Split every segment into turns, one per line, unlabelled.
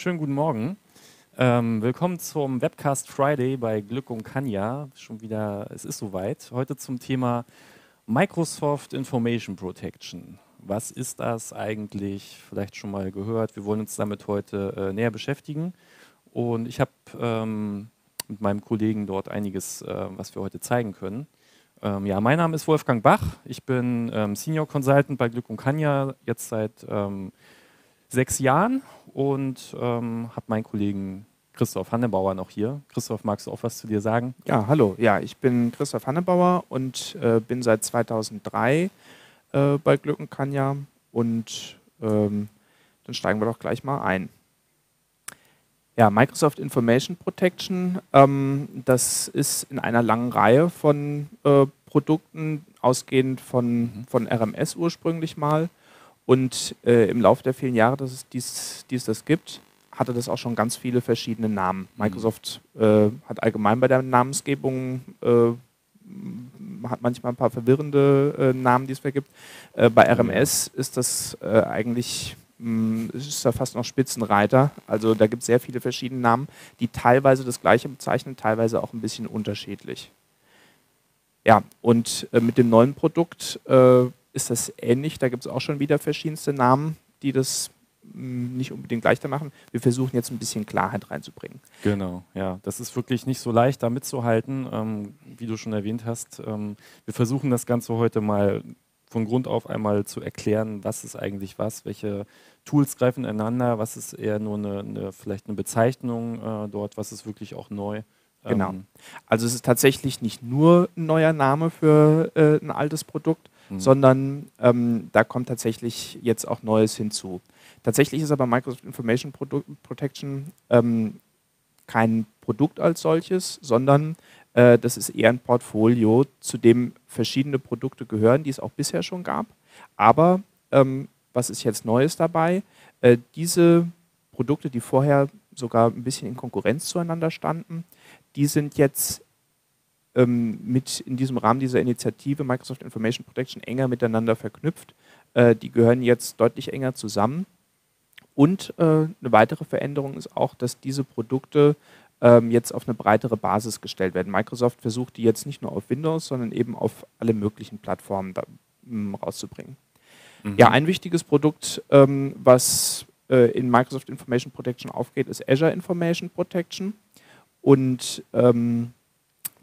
schönen guten Morgen. Ähm, willkommen zum Webcast Friday bei Glück und Kanja. Schon wieder, es ist soweit. Heute zum Thema Microsoft Information Protection. Was ist das eigentlich? Vielleicht schon mal gehört. Wir wollen uns damit heute äh, näher beschäftigen. Und ich habe ähm, mit meinem Kollegen dort einiges, äh, was wir heute zeigen können. Ähm, ja, mein Name ist Wolfgang Bach. Ich bin ähm, Senior Consultant bei Glück und Kanja jetzt seit ähm, sechs Jahren und ähm, habe meinen Kollegen Christoph Hannebauer noch hier. Christoph, magst du auch was zu dir sagen?
Ja, hallo. Ja, ich bin Christoph Hannebauer und äh, bin seit 2003 äh, bei Glück und Kanja und ähm, dann steigen wir doch gleich mal ein. Ja, Microsoft Information Protection, ähm, das ist in einer langen Reihe von äh, Produkten, ausgehend von, mhm. von RMS ursprünglich mal. Und äh, im Laufe der vielen Jahre, dass es dies, dies das gibt, hatte das auch schon ganz viele verschiedene Namen. Mhm. Microsoft äh, hat allgemein bei der Namensgebung äh, hat manchmal ein paar verwirrende äh, Namen, die es vergibt. Äh, bei RMS ist das äh, eigentlich ist da fast noch Spitzenreiter. Also da gibt es sehr viele verschiedene Namen, die teilweise das gleiche bezeichnen, teilweise auch ein bisschen unterschiedlich. Ja, und mit dem neuen Produkt ist das ähnlich. Da gibt es auch schon wieder verschiedenste Namen, die das nicht unbedingt leichter machen. Wir versuchen jetzt ein bisschen Klarheit reinzubringen.
Genau, ja. Das ist wirklich nicht so leicht, da mitzuhalten, ähm, wie du schon erwähnt hast. Ähm, wir versuchen das Ganze heute mal von Grund auf einmal zu erklären, was ist eigentlich was, welche Tools greifen ineinander, was ist eher nur eine, eine vielleicht eine Bezeichnung äh, dort, was ist wirklich auch neu.
Genau. Ähm, also es ist tatsächlich nicht nur ein neuer Name für äh, ein altes Produkt, mhm. sondern ähm, da kommt tatsächlich jetzt auch Neues hinzu. Tatsächlich ist aber Microsoft Information Protection ähm, kein Produkt als solches, sondern äh, das ist eher ein Portfolio, zu dem verschiedene Produkte gehören, die es auch bisher schon gab. Aber ähm, was ist jetzt Neues dabei? Äh, diese Produkte, die vorher sogar ein bisschen in Konkurrenz zueinander standen, die sind jetzt mit in diesem Rahmen dieser Initiative Microsoft Information Protection enger miteinander verknüpft. Äh, die gehören jetzt deutlich enger zusammen und äh, eine weitere Veränderung ist auch, dass diese Produkte ähm, jetzt auf eine breitere Basis gestellt werden. Microsoft versucht die jetzt nicht nur auf Windows, sondern eben auf alle möglichen Plattformen da, m, rauszubringen. Mhm. Ja, ein wichtiges Produkt, ähm, was äh, in Microsoft Information Protection aufgeht, ist Azure Information Protection. Und ähm,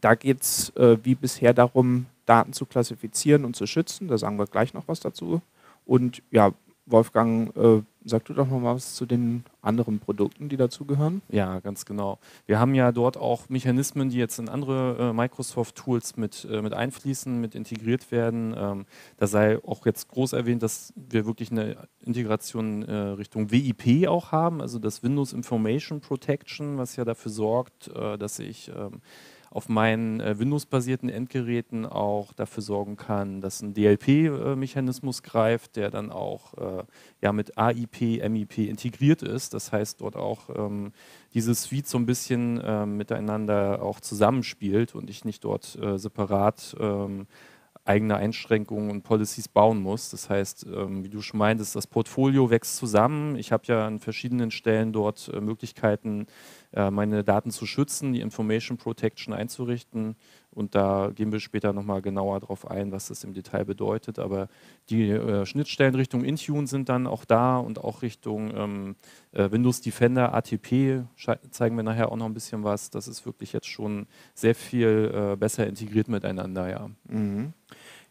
da geht es äh, wie bisher darum, Daten zu klassifizieren und zu schützen. Da sagen wir gleich noch was dazu. Und ja, Wolfgang, äh, sag du doch noch mal was zu den anderen Produkten, die dazugehören.
Ja, ganz genau. Wir haben ja dort auch Mechanismen, die jetzt in andere äh, Microsoft-Tools mit, äh, mit einfließen, mit integriert werden. Ähm, da sei auch jetzt groß erwähnt, dass wir wirklich eine Integration äh, Richtung WIP auch haben, also das Windows Information Protection, was ja dafür sorgt, äh, dass ich ähm, auf meinen äh, Windows-basierten Endgeräten auch dafür sorgen kann, dass ein DLP-Mechanismus greift, der dann auch äh, ja, mit AIP, MIP integriert ist. Das heißt, dort auch ähm, dieses Suite so ein bisschen äh, miteinander auch zusammenspielt und ich nicht dort äh, separat ähm, eigene Einschränkungen und Policies bauen muss. Das heißt, ähm, wie du schon meintest, das Portfolio wächst zusammen. Ich habe ja an verschiedenen Stellen dort äh, Möglichkeiten, meine Daten zu schützen, die Information Protection einzurichten. Und da gehen wir später nochmal genauer darauf ein, was das im Detail bedeutet. Aber die äh, Schnittstellen Richtung Intune sind dann auch da und auch Richtung ähm, äh, Windows Defender, ATP zeigen wir nachher auch noch ein bisschen was. Das ist wirklich jetzt schon sehr viel äh, besser integriert miteinander, ja.
Mhm.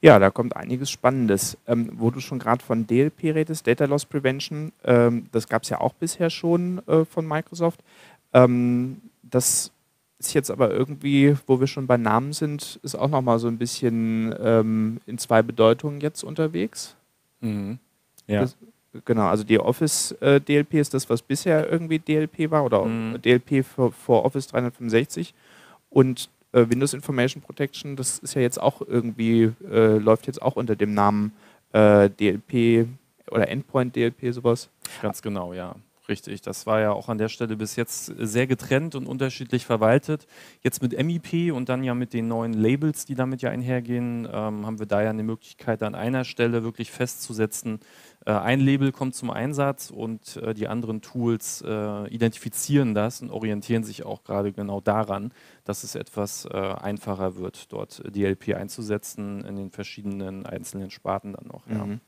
Ja, da kommt einiges Spannendes. Ähm, wo du schon gerade von DLP redest, Data Loss Prevention, ähm, das gab es ja auch bisher schon äh, von Microsoft. Ähm, das ist jetzt aber irgendwie, wo wir schon bei Namen sind, ist auch nochmal so ein bisschen ähm, in zwei Bedeutungen jetzt unterwegs.
Mhm. Ja.
Das, genau, also die Office äh, DLP ist das, was bisher irgendwie DLP war oder mhm. DLP für, für, Office 365 und äh, Windows Information Protection, das ist ja jetzt auch irgendwie, äh, läuft jetzt auch unter dem Namen äh, DLP oder Endpoint DLP sowas.
Ganz genau, ja Richtig, das war ja auch an der Stelle bis jetzt sehr getrennt und unterschiedlich verwaltet. Jetzt mit MIP und dann ja mit den neuen Labels, die damit ja einhergehen, ähm, haben wir da ja eine Möglichkeit, an einer Stelle wirklich festzusetzen, äh, ein Label kommt zum Einsatz und äh, die anderen Tools äh, identifizieren das und orientieren sich auch gerade genau daran, dass es etwas äh, einfacher wird, dort DLP einzusetzen in den verschiedenen einzelnen Sparten dann noch. Ja. Mhm.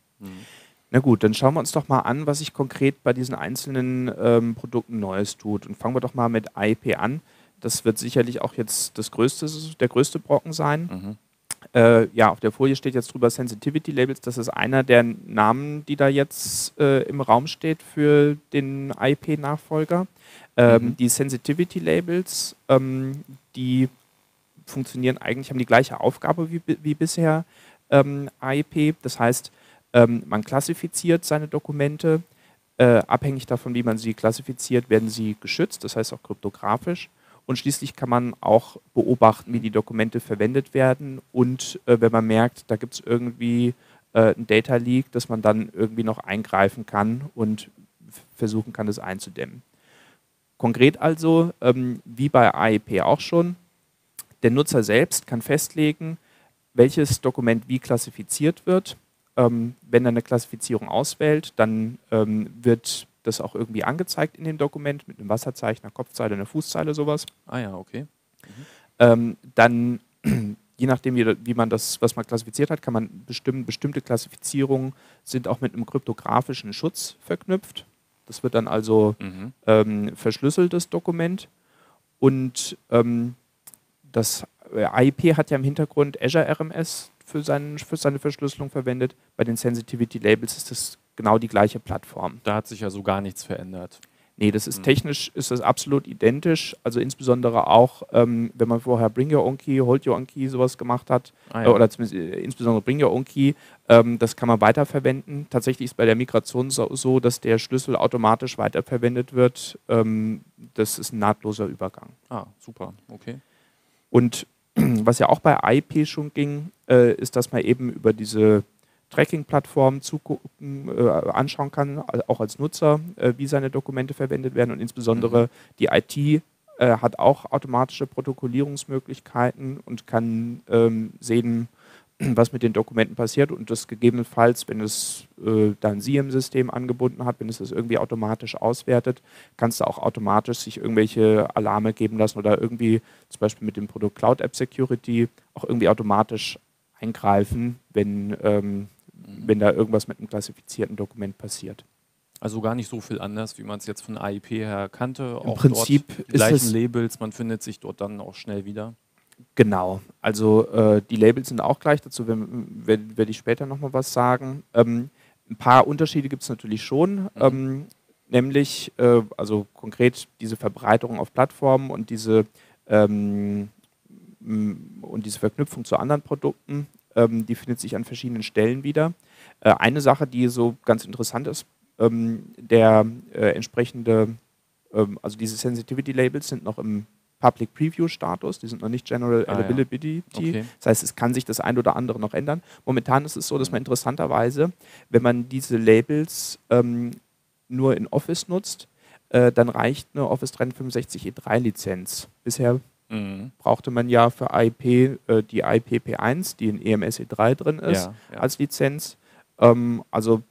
Na gut, dann schauen wir uns doch mal an, was sich konkret bei diesen einzelnen ähm, Produkten Neues tut. Und fangen wir doch mal mit AIP an. Das wird sicherlich auch jetzt das größte, der größte Brocken sein. Mhm. Äh, ja, auf der Folie steht jetzt drüber Sensitivity Labels. Das ist einer der Namen, die da jetzt äh, im Raum steht für den IP-Nachfolger. Ähm, mhm. Die Sensitivity Labels, ähm, die funktionieren eigentlich, haben die gleiche Aufgabe wie, wie bisher ähm, IP. Das heißt, ähm, man klassifiziert seine Dokumente. Äh, abhängig davon, wie man sie klassifiziert, werden sie geschützt, das heißt auch kryptografisch. Und schließlich kann man auch beobachten, wie die Dokumente verwendet werden. Und äh, wenn man merkt, da gibt es irgendwie äh, ein Data Leak, dass man dann irgendwie noch eingreifen kann und versuchen kann, das einzudämmen. Konkret also, ähm, wie bei AEP auch schon, der Nutzer selbst kann festlegen, welches Dokument wie klassifiziert wird ähm, wenn er eine Klassifizierung auswählt, dann ähm, wird das auch irgendwie angezeigt in dem Dokument mit einem Wasserzeichen, einer Kopfzeile, einer Fußzeile, sowas.
Ah ja, okay. Mhm.
Ähm, dann, je nachdem, wie, man das, was man klassifiziert hat, kann man bestimmen, bestimmte Klassifizierungen sind auch mit einem kryptografischen Schutz verknüpft. Das wird dann also mhm. ähm, verschlüsseltes Dokument. Und ähm, das AIP äh, hat ja im Hintergrund Azure RMS für, seinen, für seine Verschlüsselung verwendet. Bei den Sensitivity Labels ist das genau die gleiche Plattform.
Da hat sich ja so gar nichts verändert.
Nee, das ist mhm. technisch ist das absolut identisch. Also insbesondere auch, ähm, wenn man vorher Bring Your Own Key, Hold Your Own Key sowas gemacht hat, ah, ja. äh, oder zumindest äh, insbesondere Bring Your Own Key, ähm, das kann man weiterverwenden. Tatsächlich ist bei der Migration so, so dass der Schlüssel automatisch weiterverwendet wird. Ähm, das ist ein nahtloser Übergang.
Ah, super, okay.
Und was ja auch bei IP schon ging, äh, ist, dass man eben über diese Tracking-Plattform zugucken, äh, anschauen kann, auch als Nutzer, äh, wie seine Dokumente verwendet werden und insbesondere mhm. die IT äh, hat auch automatische Protokollierungsmöglichkeiten und kann ähm, sehen, was mit den Dokumenten passiert und das gegebenenfalls, wenn es äh, dann Sie im System angebunden hat, wenn es das irgendwie automatisch auswertet, kannst du auch automatisch sich irgendwelche Alarme geben lassen oder irgendwie zum Beispiel mit dem Produkt Cloud App Security auch irgendwie automatisch eingreifen, wenn, ähm, mhm. wenn da irgendwas mit einem klassifizierten Dokument passiert.
Also gar nicht so viel anders, wie man es jetzt von AIP her kannte.
Im auch Prinzip
dort die gleichen Labels, man findet sich dort dann auch schnell wieder.
Genau, also äh, die Labels sind auch gleich, dazu werde werd ich später nochmal was sagen. Ähm, ein paar Unterschiede gibt es natürlich schon, mhm. ähm, nämlich äh, also konkret diese Verbreiterung auf Plattformen und diese, ähm, und diese Verknüpfung zu anderen Produkten, ähm, die findet sich an verschiedenen Stellen wieder. Äh, eine Sache, die so ganz interessant ist, ähm, der äh, entsprechende, ähm, also diese Sensitivity Labels sind noch im Public Preview Status, die sind noch nicht General ah, Availability. Ja. Okay. Das heißt, es kann sich das ein oder andere noch ändern. Momentan ist es so, dass man interessanterweise, wenn man diese Labels ähm, nur in Office nutzt, äh, dann reicht eine Office 365 E3 Lizenz. Bisher mhm. brauchte man ja für IP äh, die IPP1, die in EMS E3 drin ist, ja, ja. als Lizenz. Ähm, also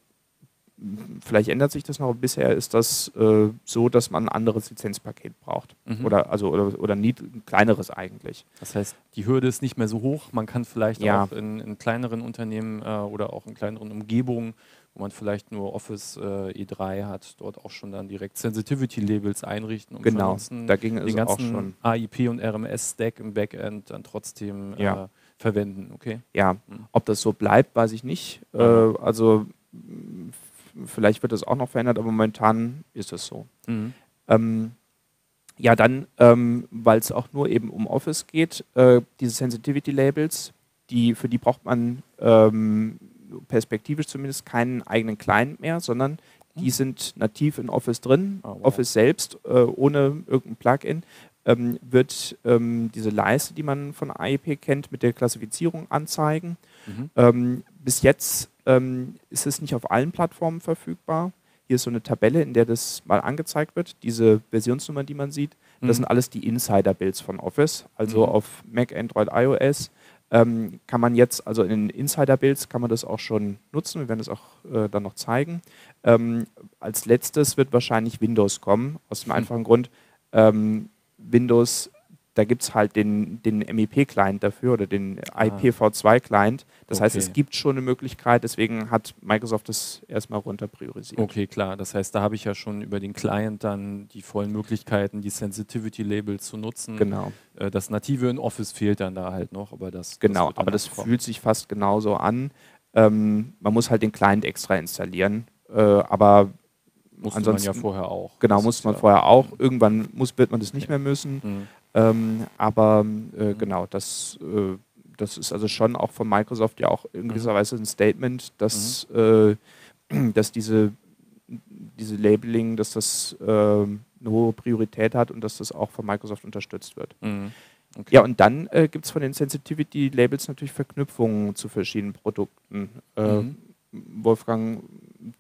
vielleicht ändert sich das noch, aber bisher ist das äh, so, dass man ein anderes Lizenzpaket braucht. Mhm. Oder also oder, oder nie, ein kleineres eigentlich.
Das heißt, die Hürde ist nicht mehr so hoch. Man kann vielleicht ja. auch in, in, kleineren Unternehmen äh, oder auch in kleineren Umgebungen, wo man vielleicht nur Office äh, E3 hat, dort auch schon dann direkt Sensitivity-Labels einrichten
und genau. da ging
den ganzen auch schon. AIP und RMS-Stack im Backend dann trotzdem ja. Äh, verwenden. Okay.
Ja, mhm. ob das so bleibt, weiß ich nicht. Äh, also Vielleicht wird das auch noch verändert, aber momentan ist es so. Mhm. Ähm, ja, dann, ähm, weil es auch nur eben um Office geht, äh, diese Sensitivity Labels, die, für die braucht man ähm, perspektivisch zumindest keinen eigenen Client mehr, sondern die mhm. sind nativ in Office drin. Oh, wow. Office selbst, äh, ohne irgendein Plugin, ähm, wird ähm, diese Leiste, die man von AIP kennt, mit der Klassifizierung anzeigen. Mhm. Ähm, bis jetzt ähm, ist es nicht auf allen Plattformen verfügbar. Hier ist so eine Tabelle, in der das mal angezeigt wird. Diese Versionsnummern, die man sieht, das mhm. sind alles die Insider-Builds von Office. Also mhm. auf Mac, Android, iOS ähm, kann man jetzt, also in den Insider-Builds kann man das auch schon nutzen. Wir werden das auch äh, dann noch zeigen. Ähm, als letztes wird wahrscheinlich Windows kommen, aus dem mhm. einfachen Grund, ähm, Windows da gibt es halt den, den MEP-Client dafür oder den ah. IPv2-Client. Das okay. heißt, es gibt schon eine Möglichkeit, deswegen hat Microsoft das erstmal runter priorisiert.
Okay, klar. Das heißt, da habe ich ja schon über den Client dann die vollen Möglichkeiten, die Sensitivity-Label zu nutzen.
Genau.
Äh, das Native in Office fehlt dann da halt noch, aber das.
Genau, das aber das kommen. fühlt sich fast genauso an. Ähm, man muss halt den Client extra installieren, äh, aber
musste Ansonsten, man ja vorher auch.
Genau, musste man ja vorher auch. Irgendwann muss, wird man das nicht mehr müssen. Mhm. Ähm, aber äh, mhm. genau, das, äh, das ist also schon auch von Microsoft ja auch in mhm. gewisser Weise ein Statement, dass, mhm. äh, dass diese, diese Labeling, dass das äh, eine hohe Priorität hat und dass das auch von Microsoft unterstützt wird. Mhm. Okay. Ja, und dann äh, gibt es von den Sensitivity-Labels natürlich Verknüpfungen zu verschiedenen Produkten. Äh, mhm. Wolfgang,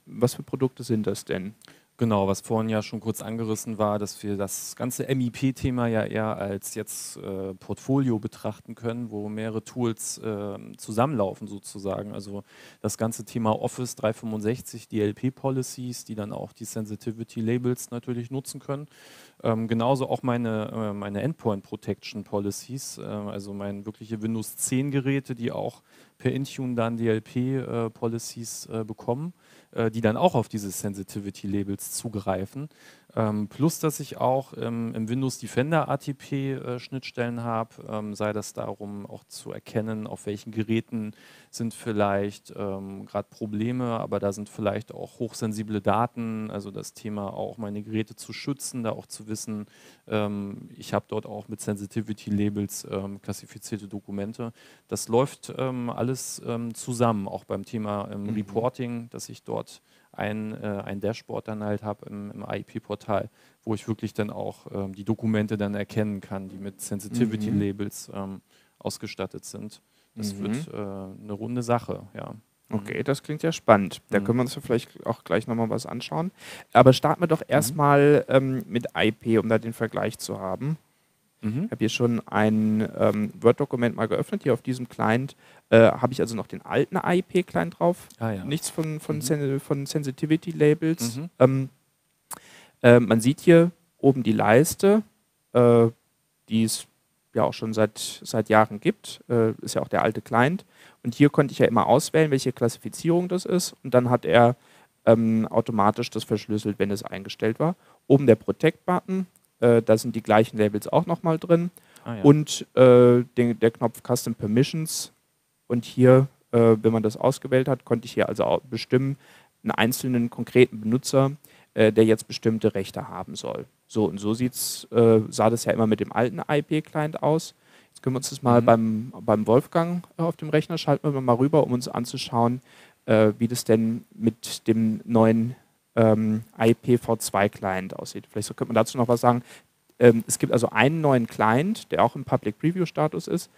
was für Produkte sind das denn?
Genau, was vorhin ja schon kurz angerissen war, dass wir das ganze MIP-Thema ja eher als jetzt äh, Portfolio betrachten können, wo mehrere Tools äh, zusammenlaufen sozusagen. Also das ganze Thema Office 365, DLP-Policies, die dann auch die Sensitivity-Labels natürlich nutzen können. Ähm, genauso auch meine, äh, meine Endpoint Protection Policies, äh, also meine wirkliche Windows 10 Geräte, die auch per Intune dann DLP-Policies äh, bekommen. Äh, die dann auch auf diese Sensitivity-Labels zugreifen. Ähm, plus, dass ich auch ähm, im Windows Defender ATP-Schnittstellen äh, habe, ähm, sei das darum auch zu erkennen, auf welchen Geräten sind vielleicht ähm, gerade Probleme, aber da sind vielleicht auch hochsensible Daten, also das Thema auch meine Geräte zu schützen, da auch zu wissen, ähm, ich habe dort auch mit Sensitivity-Labels ähm, klassifizierte Dokumente. Das läuft alles zusammen, auch beim Thema mhm. Reporting, dass ich dort ein, äh, ein Dashboard dann halt habe im, im IP-Portal, wo ich wirklich dann auch ähm, die Dokumente dann erkennen kann, die mit Sensitivity-Labels mhm. ähm, ausgestattet sind. Das mhm. wird äh, eine runde Sache, ja.
Okay, das klingt ja spannend. Da mhm. können wir uns vielleicht auch gleich nochmal was anschauen. Aber starten wir doch mhm. erstmal ähm, mit IP, um da den Vergleich zu haben. Mhm. Ich habe hier schon ein ähm, Word-Dokument mal geöffnet. Hier auf diesem Client äh, habe ich also noch den alten IP-Client drauf. Ah, ja. Nichts von, von, mhm. Sen von Sensitivity-Labels. Mhm. Ähm, äh, man sieht hier oben die Leiste, äh, die es ja auch schon seit, seit Jahren gibt. Äh, ist ja auch der alte Client. Und hier konnte ich ja immer auswählen, welche Klassifizierung das ist. Und dann hat er ähm, automatisch das verschlüsselt, wenn es eingestellt war. Oben der Protect-Button äh, da sind die gleichen Labels auch nochmal drin. Ah, ja. Und äh, den, der Knopf Custom Permissions. Und hier, äh, wenn man das ausgewählt hat, konnte ich hier also bestimmen, einen einzelnen konkreten Benutzer, äh, der jetzt bestimmte Rechte haben soll. So und so sieht's, äh, sah das ja immer mit dem alten IP-Client aus. Jetzt können wir uns das mal mhm. beim, beim Wolfgang auf dem Rechner schalten wir mal rüber, um uns anzuschauen, äh, wie das denn mit dem neuen ähm, IPv2-Client aussieht. Vielleicht könnte man dazu noch was sagen. Ähm, es gibt also einen neuen Client, der auch im Public Preview-Status ist.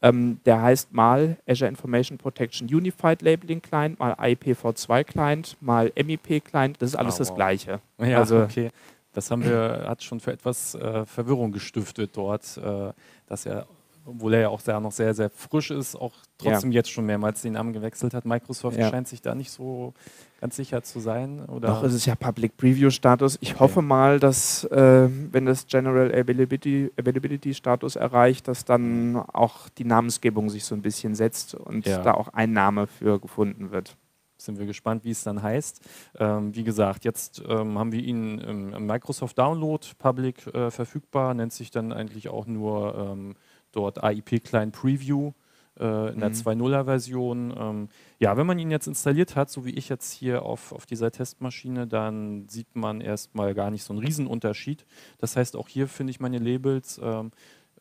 Ähm, der heißt mal Azure Information Protection Unified Labeling Client, mal IPv2 Client, mal MIP Client. Das ist alles oh, das Gleiche.
Ja, also, okay. Das haben wir, hat schon für etwas äh, Verwirrung gestiftet dort, äh, dass er obwohl er ja auch sehr, noch sehr, sehr frisch ist, auch trotzdem ja. jetzt schon mehrmals den Namen gewechselt hat. Microsoft ja. scheint sich da nicht so ganz sicher zu sein. Oder?
Doch, es ist ja Public Preview Status. Ich okay. hoffe mal, dass, äh, wenn das General Availability, Availability Status erreicht, dass dann auch die Namensgebung sich so ein bisschen setzt und ja. da auch ein Name für gefunden wird
sind wir gespannt, wie es dann heißt. Ähm, wie gesagt, jetzt ähm, haben wir ihn im, im, Microsoft Download Public äh, verfügbar, nennt sich dann eigentlich auch nur ähm, dort AIP Client Preview äh, in der 2.0er mhm. Version. Ähm, ja, wenn man ihn jetzt installiert hat, so wie ich jetzt hier auf, auf dieser Testmaschine, dann sieht man erstmal gar nicht so einen Riesenunterschied. Das heißt, auch hier finde ich meine Labels. Ähm,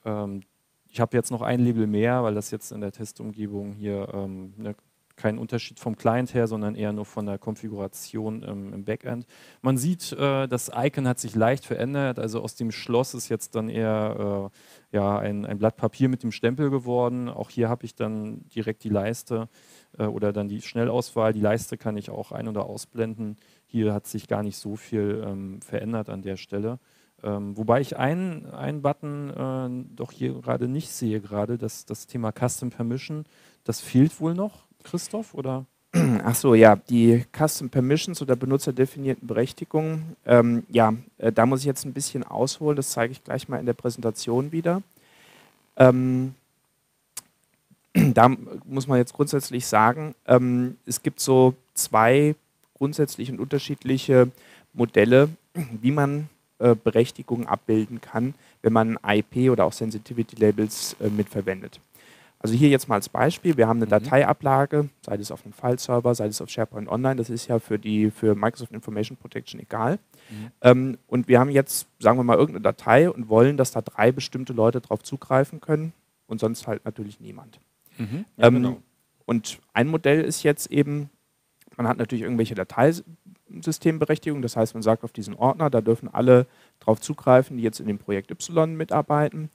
ähm, ich habe jetzt noch ein Label mehr, weil das jetzt in der Testumgebung hier ähm, eine kein Unterschied vom Client her, sondern eher nur von der Konfiguration ähm, im Backend. Man sieht, äh, das Icon hat sich leicht verändert, also aus dem Schloss ist jetzt dann eher äh, ja, ein, ein, Blatt Papier mit dem Stempel geworden. Auch hier habe ich dann direkt die Leiste äh, oder dann die Schnellauswahl. Die Leiste kann ich auch ein- oder ausblenden. hier hat sich gar nicht so viel ähm, verändert an der Stelle. Ähm, wobei ich einen, einen Button äh, doch hier gerade nicht sehe, gerade das, das Thema Custom Permission. Das fehlt wohl noch, Christoph, oder?
Ach so, ja, die Custom Permissions oder benutzerdefinierten Berechtigungen. Ähm, ja, äh, da muss ich jetzt ein bisschen ausholen, das zeige ich gleich mal in der Präsentation wieder. Ähm, da muss man jetzt grundsätzlich sagen, ähm, es gibt so zwei grundsätzlich und unterschiedliche Modelle, wie man äh, Berechtigungen abbilden kann, wenn man IP oder auch Sensitivity Labels äh, mitverwendet. Also hier jetzt mal als Beispiel, wir haben eine mhm. Dateiablage, sei es auf einem File-Server, sei es auf SharePoint Online, das ist ja für, die, für Microsoft Information Protection egal. Mhm. Ähm, und wir haben jetzt, sagen wir mal, irgendeine Datei und wollen, dass da drei bestimmte Leute drauf zugreifen können und sonst halt natürlich niemand. Mhm. Ja, ähm, genau. Und ein Modell ist jetzt eben, man hat natürlich irgendwelche Dateisystemberechtigungen, das heißt, man sagt auf diesen Ordner, da dürfen alle drauf zugreifen, die jetzt in dem Projekt Y mitarbeiten.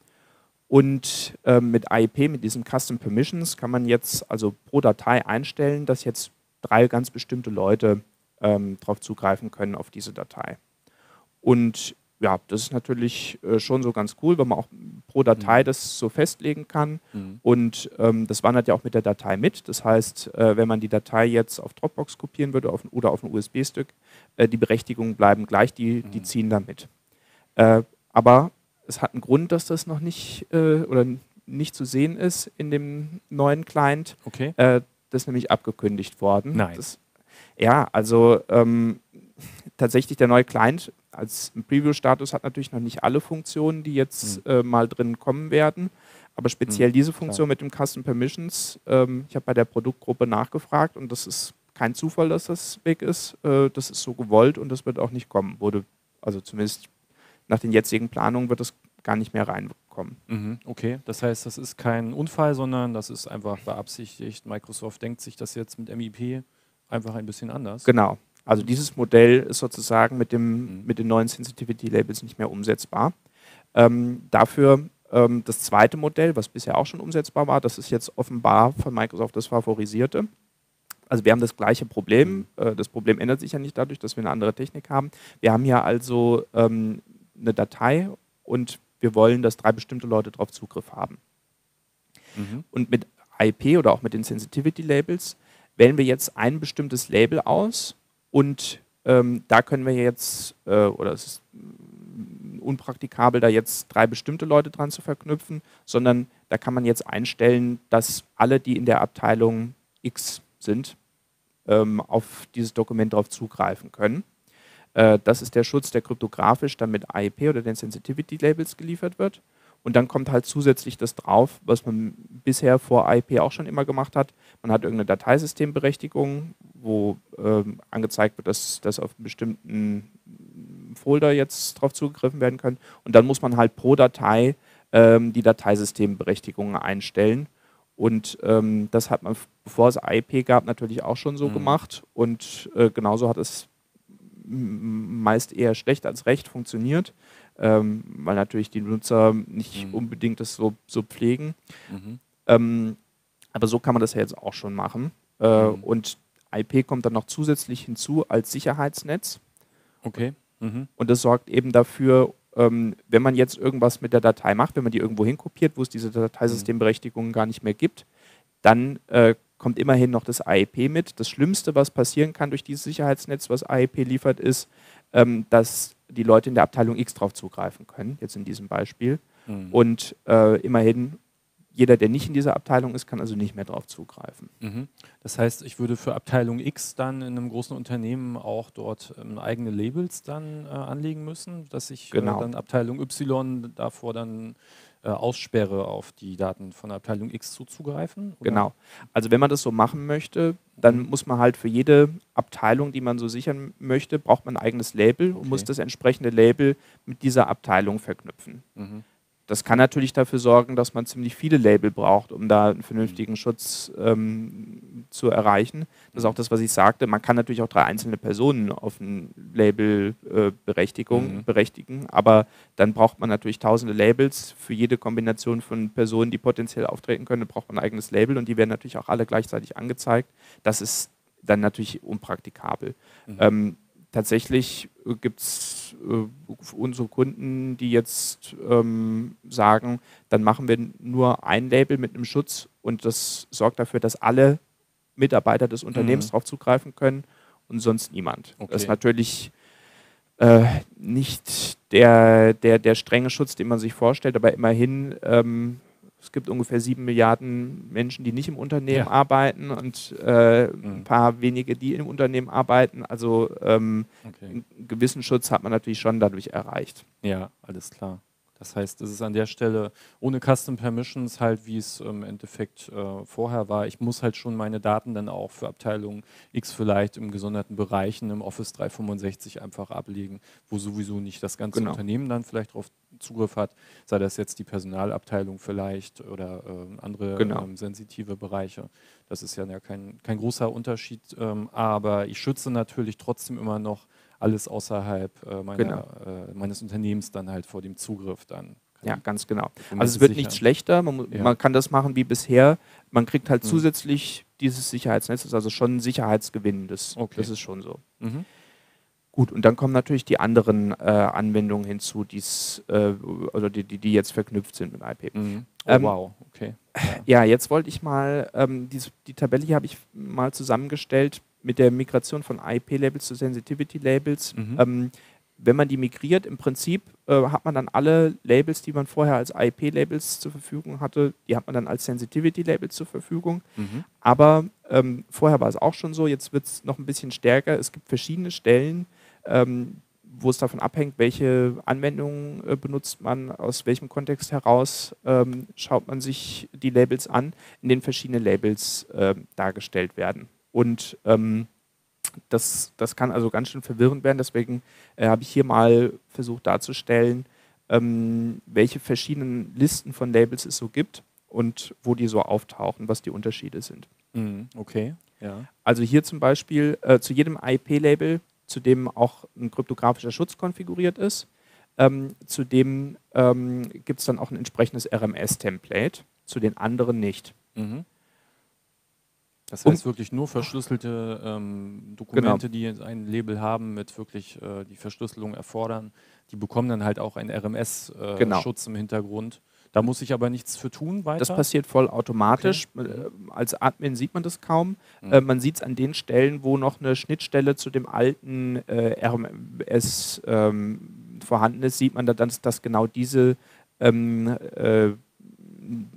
Und äh, mit AIP, mit diesen Custom Permissions, kann man jetzt also pro Datei einstellen, dass jetzt drei ganz bestimmte Leute ähm, darauf zugreifen können auf diese Datei. Und ja, das ist natürlich äh, schon so ganz cool, weil man auch pro Datei mhm. das so festlegen kann. Mhm. Und ähm, das wandert ja auch mit der Datei mit. Das heißt, äh, wenn man die Datei jetzt auf Dropbox kopieren würde auf, oder auf ein USB-Stück, äh, die Berechtigungen bleiben gleich, die, mhm. die ziehen da mit. Äh, aber es hat einen Grund, dass das noch nicht äh, oder nicht zu sehen ist in dem neuen Client.
Okay.
Äh, das ist nämlich abgekündigt worden.
Nein.
Das, ja, also ähm, tatsächlich der neue Client als Preview-Status hat natürlich noch nicht alle Funktionen, die jetzt mhm. äh, mal drin kommen werden. Aber speziell mhm, diese Funktion klar. mit dem Custom Permissions, ähm, ich habe bei der Produktgruppe nachgefragt und das ist kein Zufall, dass das weg ist. Äh, das ist so gewollt und das wird auch nicht kommen. Wurde, also zumindest nach den jetzigen Planungen wird es gar nicht mehr reinkommen.
Mhm, okay, das heißt, das ist kein Unfall, sondern das ist einfach beabsichtigt. Microsoft denkt sich das jetzt mit MIP einfach ein bisschen anders.
Genau. Also dieses Modell ist sozusagen mit, dem, mhm. mit den neuen Sensitivity-Labels nicht mehr umsetzbar. Ähm, dafür ähm, das zweite Modell, was bisher auch schon umsetzbar war, das ist jetzt offenbar von Microsoft das favorisierte. Also wir haben das gleiche Problem. Mhm. Äh, das Problem ändert sich ja nicht dadurch, dass wir eine andere Technik haben. Wir haben hier also ähm, eine Datei und wir wollen, dass drei bestimmte Leute darauf Zugriff haben. Mhm. Und mit IP oder auch mit den Sensitivity-Labels wählen wir jetzt ein bestimmtes Label aus und ähm, da können wir jetzt, äh, oder es ist unpraktikabel, da jetzt drei bestimmte Leute dran zu verknüpfen, sondern da kann man jetzt einstellen, dass alle, die in der Abteilung X sind, ähm, auf dieses Dokument darauf zugreifen können. Äh, das ist der Schutz, der kryptografisch dann mit AIP oder den Sensitivity Labels geliefert wird. Und dann kommt halt zusätzlich das drauf, was man bisher vor AIP auch schon immer gemacht hat. Man hat irgendeine Dateisystemberechtigung, wo ähm, angezeigt wird, dass, dass auf einen bestimmten Folder jetzt drauf zugegriffen werden kann. Und dann muss man halt pro Datei ähm, die Dateisystemberechtigungen einstellen. Und ähm, das hat man, bevor es AIP gab, natürlich auch schon so mhm. gemacht. Und äh, genauso hat es meist eher schlecht als recht funktioniert, ähm, weil natürlich die Nutzer nicht mhm. unbedingt das so, so pflegen. Mhm. Ähm, aber so kann man das ja jetzt auch schon machen. Äh, mhm. Und IP kommt dann noch zusätzlich hinzu als Sicherheitsnetz.
Okay.
Mhm. Und das sorgt eben dafür, ähm, wenn man jetzt irgendwas mit der Datei macht, wenn man die irgendwo hinkopiert, wo es diese Dateisystemberechtigungen gar nicht mehr gibt, dann äh, kommt immerhin noch das AEP mit. Das Schlimmste, was passieren kann durch dieses Sicherheitsnetz, was AEP liefert, ist, ähm, dass die Leute in der Abteilung X drauf zugreifen können, jetzt in diesem Beispiel. Mhm. Und äh, immerhin jeder, der nicht in dieser Abteilung ist, kann also nicht mehr darauf zugreifen.
Mhm. Das heißt, ich würde für Abteilung X dann in einem großen Unternehmen auch dort ähm, eigene Labels dann äh, anlegen müssen, dass ich
genau.
äh, dann Abteilung Y davor dann äh, aussperre, auf die Daten von Abteilung X zuzugreifen?
Oder? Genau. Also wenn man das so machen möchte, dann mhm. muss man halt für jede Abteilung, die man so sichern möchte, braucht man ein eigenes Label okay. und muss das entsprechende Label mit dieser Abteilung verknüpfen. Mhm. Das kann natürlich dafür sorgen, dass man ziemlich viele Label braucht, um da einen vernünftigen Schutz ähm, zu erreichen. Das ist auch das, was ich sagte. Man kann natürlich auch drei einzelne Personen auf ein Label äh, Berechtigung, mhm. berechtigen, aber dann braucht man natürlich tausende Labels. Für jede Kombination von Personen, die potenziell auftreten können, braucht man ein eigenes Label und die werden natürlich auch alle gleichzeitig angezeigt. Das ist dann natürlich unpraktikabel. Mhm. Ähm, tatsächlich äh, gibt es äh, unsere Kunden, die jetzt ähm, sagen, dann machen wir nur ein Label mit einem Schutz und das sorgt dafür, dass alle Mitarbeiter des Unternehmens mhm. darauf zugreifen können und sonst niemand. Okay. Das ist natürlich äh, nicht der, der, der strenge Schutz, den man sich vorstellt, aber immerhin ähm, es gibt ungefähr sieben Milliarden Menschen, die nicht im Unternehmen ja. arbeiten und äh, mhm. ein paar wenige, die im Unternehmen arbeiten. Also ähm, okay. einen gewissen Schutz hat man natürlich schon dadurch erreicht.
Ja, alles klar. Das heißt, es ist an der Stelle ohne Custom Permissions halt, wie es im Endeffekt äh, vorher war. Ich muss halt schon meine Daten dann auch für Abteilung X vielleicht im gesonderten Bereichen im Office 365 einfach ablegen, wo sowieso nicht das ganze genau. Unternehmen dann vielleicht darauf Zugriff hat, sei das jetzt die Personalabteilung vielleicht oder äh, andere genau. ähm, sensitive Bereiche. Das ist ja kein, kein großer Unterschied, ähm, aber ich schütze natürlich trotzdem immer noch alles außerhalb äh, meiner, genau. äh, meines Unternehmens dann halt vor dem Zugriff dann.
Ja, ganz genau. Also es wird sicher. nicht schlechter, man, ja. man, kann das machen wie bisher. Man kriegt halt mhm. zusätzlich dieses Sicherheitsnetz, das ist also schon ein Sicherheitsgewinn, das, okay. das ist schon so. Mhm. Gut, und dann kommen natürlich die anderen äh, Anwendungen hinzu, die's, äh, also die, die, die, jetzt verknüpft sind mit IP.
Mhm. Oh, ähm, wow, okay.
Ja. ja, jetzt wollte ich mal, ähm, die, die Tabelle hier habe ich mal zusammengestellt mit der Migration von IP-Labels zu Sensitivity-Labels. Mhm. Ähm, wenn man die migriert, im Prinzip äh, hat man dann alle Labels, die man vorher als IP-Labels zur Verfügung hatte, die hat man dann als Sensitivity-Labels zur Verfügung. Mhm. Aber ähm, vorher war es auch schon so, jetzt wird es noch ein bisschen stärker. Es gibt verschiedene Stellen, ähm, wo es davon abhängt, welche Anwendungen äh, benutzt man, aus welchem Kontext heraus ähm, schaut man sich die Labels an, in denen verschiedene Labels äh, dargestellt werden. Und ähm, das, das kann also ganz schön verwirrend werden. Deswegen äh, habe ich hier mal versucht darzustellen, ähm, welche verschiedenen Listen von Labels es so gibt und wo die so auftauchen, was die Unterschiede sind.
Mhm, okay.
Ja. Also hier zum Beispiel äh, zu jedem IP-Label, zu dem auch ein kryptografischer Schutz konfiguriert ist, ähm, zu dem ähm, gibt es dann auch ein entsprechendes RMS-Template, zu den anderen nicht. Mhm.
Das heißt wirklich nur verschlüsselte ähm, Dokumente, genau. die ein Label haben, mit wirklich äh, die Verschlüsselung erfordern, die bekommen dann halt auch einen RMS-Schutz äh, genau. im Hintergrund. Da muss ich aber nichts für tun weiter.
Das passiert voll automatisch. Okay. Äh, als Admin sieht man das kaum. Mhm. Äh, man sieht es an den Stellen, wo noch eine Schnittstelle zu dem alten äh, RMS ähm, vorhanden ist, sieht man dann, dass, dass genau diese ähm, äh,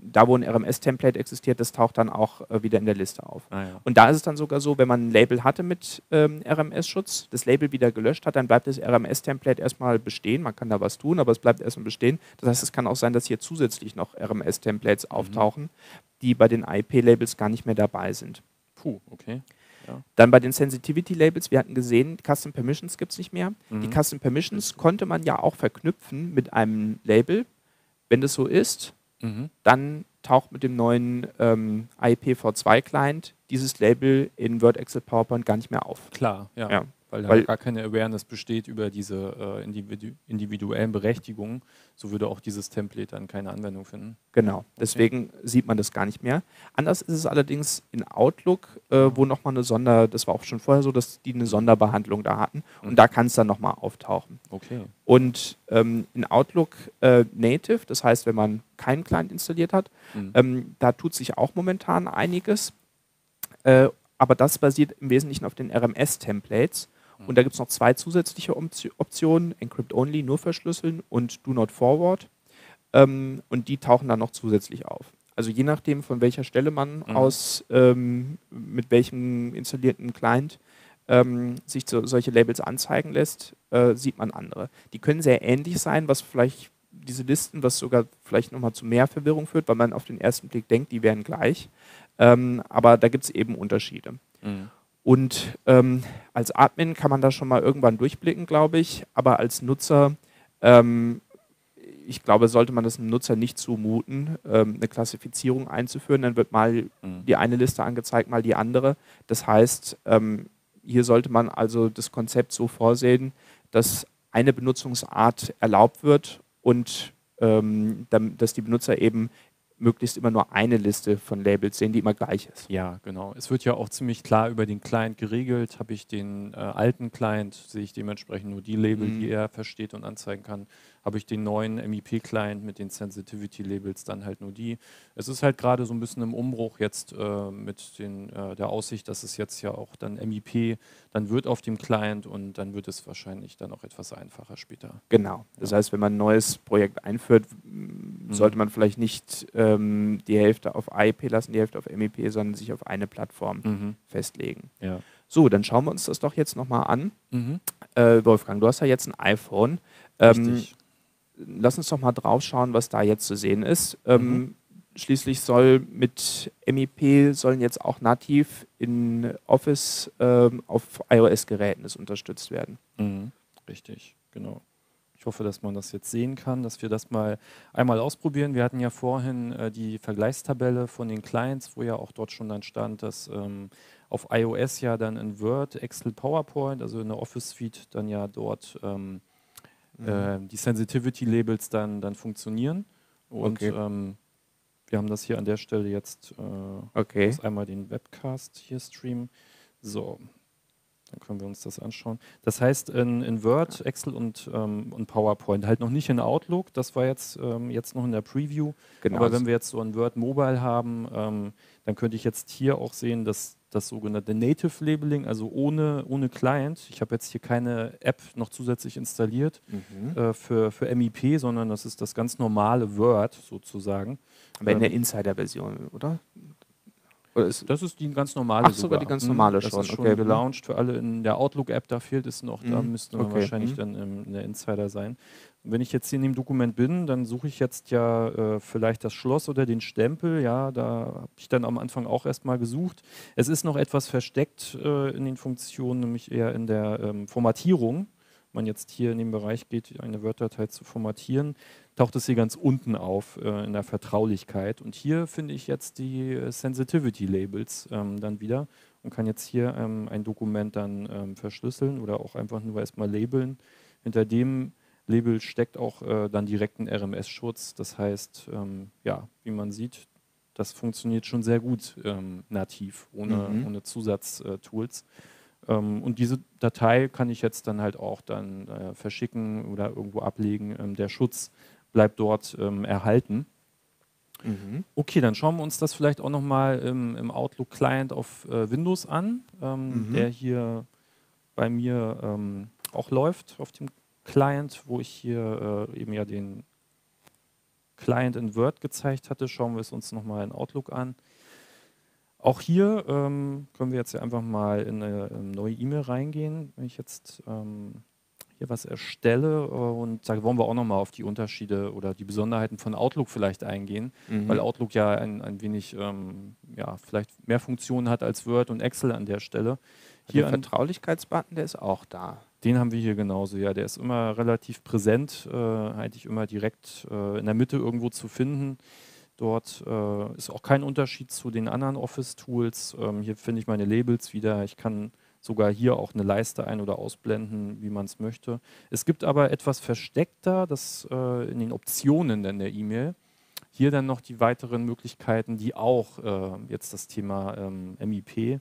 da wo ein RMS-Template existiert, das taucht dann auch äh, wieder in der Liste auf. Ah, ja. Und da ist es dann sogar so, wenn man ein Label hatte mit ähm, RMS-Schutz, das Label wieder gelöscht hat, dann bleibt das RMS-Template erstmal bestehen. Man kann da was tun, aber es bleibt erstmal bestehen. Das heißt, es kann auch sein, dass hier zusätzlich noch RMS-Templates mhm. auftauchen, die bei den IP-Labels gar nicht mehr dabei sind.
Puh, okay.
Ja. Dann bei den Sensitivity Labels, wir hatten gesehen, Custom Permissions gibt es nicht mehr. Mhm. Die Custom Permissions konnte man ja auch verknüpfen mit einem Label. Wenn das so ist, Mhm. Dann taucht mit dem neuen ähm, IPv2-Client dieses Label in Word, Excel, PowerPoint gar nicht mehr auf.
Klar, ja. ja weil da weil, gar keine Awareness besteht über diese äh, individu individuellen Berechtigungen, so würde auch dieses Template dann keine Anwendung finden.
Genau, okay. deswegen sieht man das gar nicht mehr. Anders ist es allerdings in Outlook, äh, wo nochmal eine Sonder, das war auch schon vorher so, dass die eine Sonderbehandlung da hatten und mhm. da kann es dann nochmal auftauchen.
Okay.
Und ähm, in Outlook äh, Native, das heißt, wenn man keinen Client installiert hat, mhm. ähm, da tut sich auch momentan einiges. Äh, aber das basiert im Wesentlichen auf den RMS-Templates. Und da gibt es noch zwei zusätzliche Optionen, Encrypt Only, nur verschlüsseln und Do Not Forward. Ähm, und die tauchen dann noch zusätzlich auf. Also je nachdem, von welcher Stelle man mhm. aus, ähm, mit welchem installierten Client ähm, sich so, solche Labels anzeigen lässt, äh, sieht man andere. Die können sehr ähnlich sein, was vielleicht diese Listen, was sogar vielleicht nochmal zu mehr Verwirrung führt, weil man auf den ersten Blick denkt, die wären gleich. Ähm, aber da gibt es eben Unterschiede. Mhm. Und ähm, als Admin kann man da schon mal irgendwann durchblicken, glaube ich. Aber als Nutzer, ähm, ich glaube, sollte man das einem Nutzer nicht zumuten, ähm, eine Klassifizierung einzuführen. Dann wird mal mhm. die eine Liste angezeigt, mal die andere. Das heißt, ähm, hier sollte man also das Konzept so vorsehen, dass eine Benutzungsart erlaubt wird und ähm, dass die Benutzer eben möglichst immer nur eine Liste von Labels sehen, die immer gleich ist.
Ja, genau. Es wird ja auch ziemlich klar über den Client geregelt. Habe ich den äh, alten Client, sehe ich dementsprechend nur die Label, mhm. die er versteht und anzeigen kann habe ich den neuen MEP-Client mit den Sensitivity-Labels dann halt nur die. Es ist halt gerade so ein bisschen im Umbruch jetzt äh, mit den, äh, der Aussicht, dass es jetzt ja auch dann MEP dann wird auf dem Client und dann wird es wahrscheinlich dann auch etwas einfacher später.
Genau. Das heißt, wenn man ein neues Projekt einführt, mhm. sollte man vielleicht nicht ähm, die Hälfte auf AIP lassen, die Hälfte auf MEP, sondern sich auf eine Plattform mhm. festlegen.
Ja.
So, dann schauen wir uns das doch jetzt nochmal an. Mhm. Äh, Wolfgang, du hast ja jetzt ein iPhone. Ähm, lass uns doch mal drauf schauen, was da jetzt zu sehen ist. Ähm, mhm. Schließlich soll mit MIP sollen jetzt auch nativ in Office ähm, auf iOS-Geräten unterstützt werden.
Mhm. Richtig, genau. Ich hoffe, dass man das jetzt sehen kann, dass wir das mal einmal ausprobieren. Wir hatten ja vorhin äh, die Vergleichstabelle von den Clients, wo ja auch dort schon dann stand, dass ähm, auf iOS ja dann in Word, Excel, PowerPoint, also in der Office Suite dann ja dort ähm, mhm. äh, die Sensitivity-Labels dann, dann funktionieren. Und okay. ähm, wir haben das hier an der Stelle jetzt
äh, okay.
einmal den Webcast hier streamen. So, dann können wir uns das anschauen. Das heißt, in, in Word, Excel und, ähm, und PowerPoint, halt noch nicht in Outlook, das war jetzt, ähm, jetzt noch in der Preview. Genau. Aber wenn wir jetzt so ein Word Mobile haben, ähm, dann könnte ich jetzt hier auch sehen, dass das sogenannte Native Labeling, also ohne, ohne Client. Ich habe jetzt hier keine App noch zusätzlich installiert mhm. äh, für, für MIP, sondern das ist das ganz normale Word sozusagen.
Aber in der ähm, Insider-Version, oder?
oder ist das ist die ganz normale.
Ach, sogar, die ganz mhm. normale
das schon. Das ist schon okay. gelauncht für alle in der Outlook-App. Da fehlt es noch. Mhm. Da müsste man okay. wahrscheinlich mhm. dann in der Insider sein. Wenn ich jetzt hier in dem Dokument bin, dann suche ich jetzt ja äh, vielleicht das Schloss oder den Stempel. Ja, da habe ich dann am Anfang auch erstmal gesucht. Es ist noch etwas versteckt äh, in den Funktionen, nämlich eher in der ähm, Formatierung. Wenn man jetzt hier in den Bereich geht, eine Word-Datei zu formatieren, taucht es hier ganz unten auf äh, in der Vertraulichkeit. Und hier finde ich jetzt die äh, Sensitivity-Labels ähm, dann wieder und kann jetzt hier ähm, ein Dokument dann ähm, verschlüsseln oder auch einfach nur erstmal labeln. Hinter dem Label steckt auch äh, dann direkt ein RMS-Schutz. Das heißt, ähm, ja, wie man sieht, das funktioniert schon sehr gut ähm, nativ, ohne, mhm. ohne Zusatztools. Ähm, und diese Datei kann ich jetzt dann halt auch dann äh, verschicken oder irgendwo ablegen. Ähm, der Schutz bleibt dort ähm, erhalten. Mhm. Okay, dann schauen wir uns das vielleicht auch nochmal im, im Outlook-Client auf äh, Windows an, ähm, mhm. der hier bei mir auch läuft auf dem Client, wo ich hier äh, eben ja den Client in Word gezeigt hatte. Schauen wir es uns nochmal in Outlook an. Auch hier ähm, können wir jetzt ja einfach mal in eine, in eine neue E-Mail reingehen. Wenn ich jetzt ähm, hier was erstelle äh, und da wollen wir auch nochmal auf die Unterschiede oder die Besonderheiten von Outlook vielleicht eingehen, mhm. weil Outlook ja ein, ein wenig, ähm, ja, vielleicht mehr Funktionen hat als Word und Excel an der Stelle.
Hier der Vertraulichkeitsbutton, der ist auch da.
Den haben wir hier genauso, ja. Der ist immer relativ präsent, äh, eigentlich immer direkt äh, in der Mitte irgendwo zu finden. Dort äh, ist auch kein Unterschied zu den anderen Office-Tools. Ähm, hier finde ich meine Labels wieder. Ich kann sogar hier auch eine Leiste ein- oder ausblenden, wie man es möchte. Es gibt aber etwas versteckter, das äh, in den Optionen in der E-Mail. Hier dann noch die weiteren Möglichkeiten, die auch äh, jetzt das Thema ähm, MIP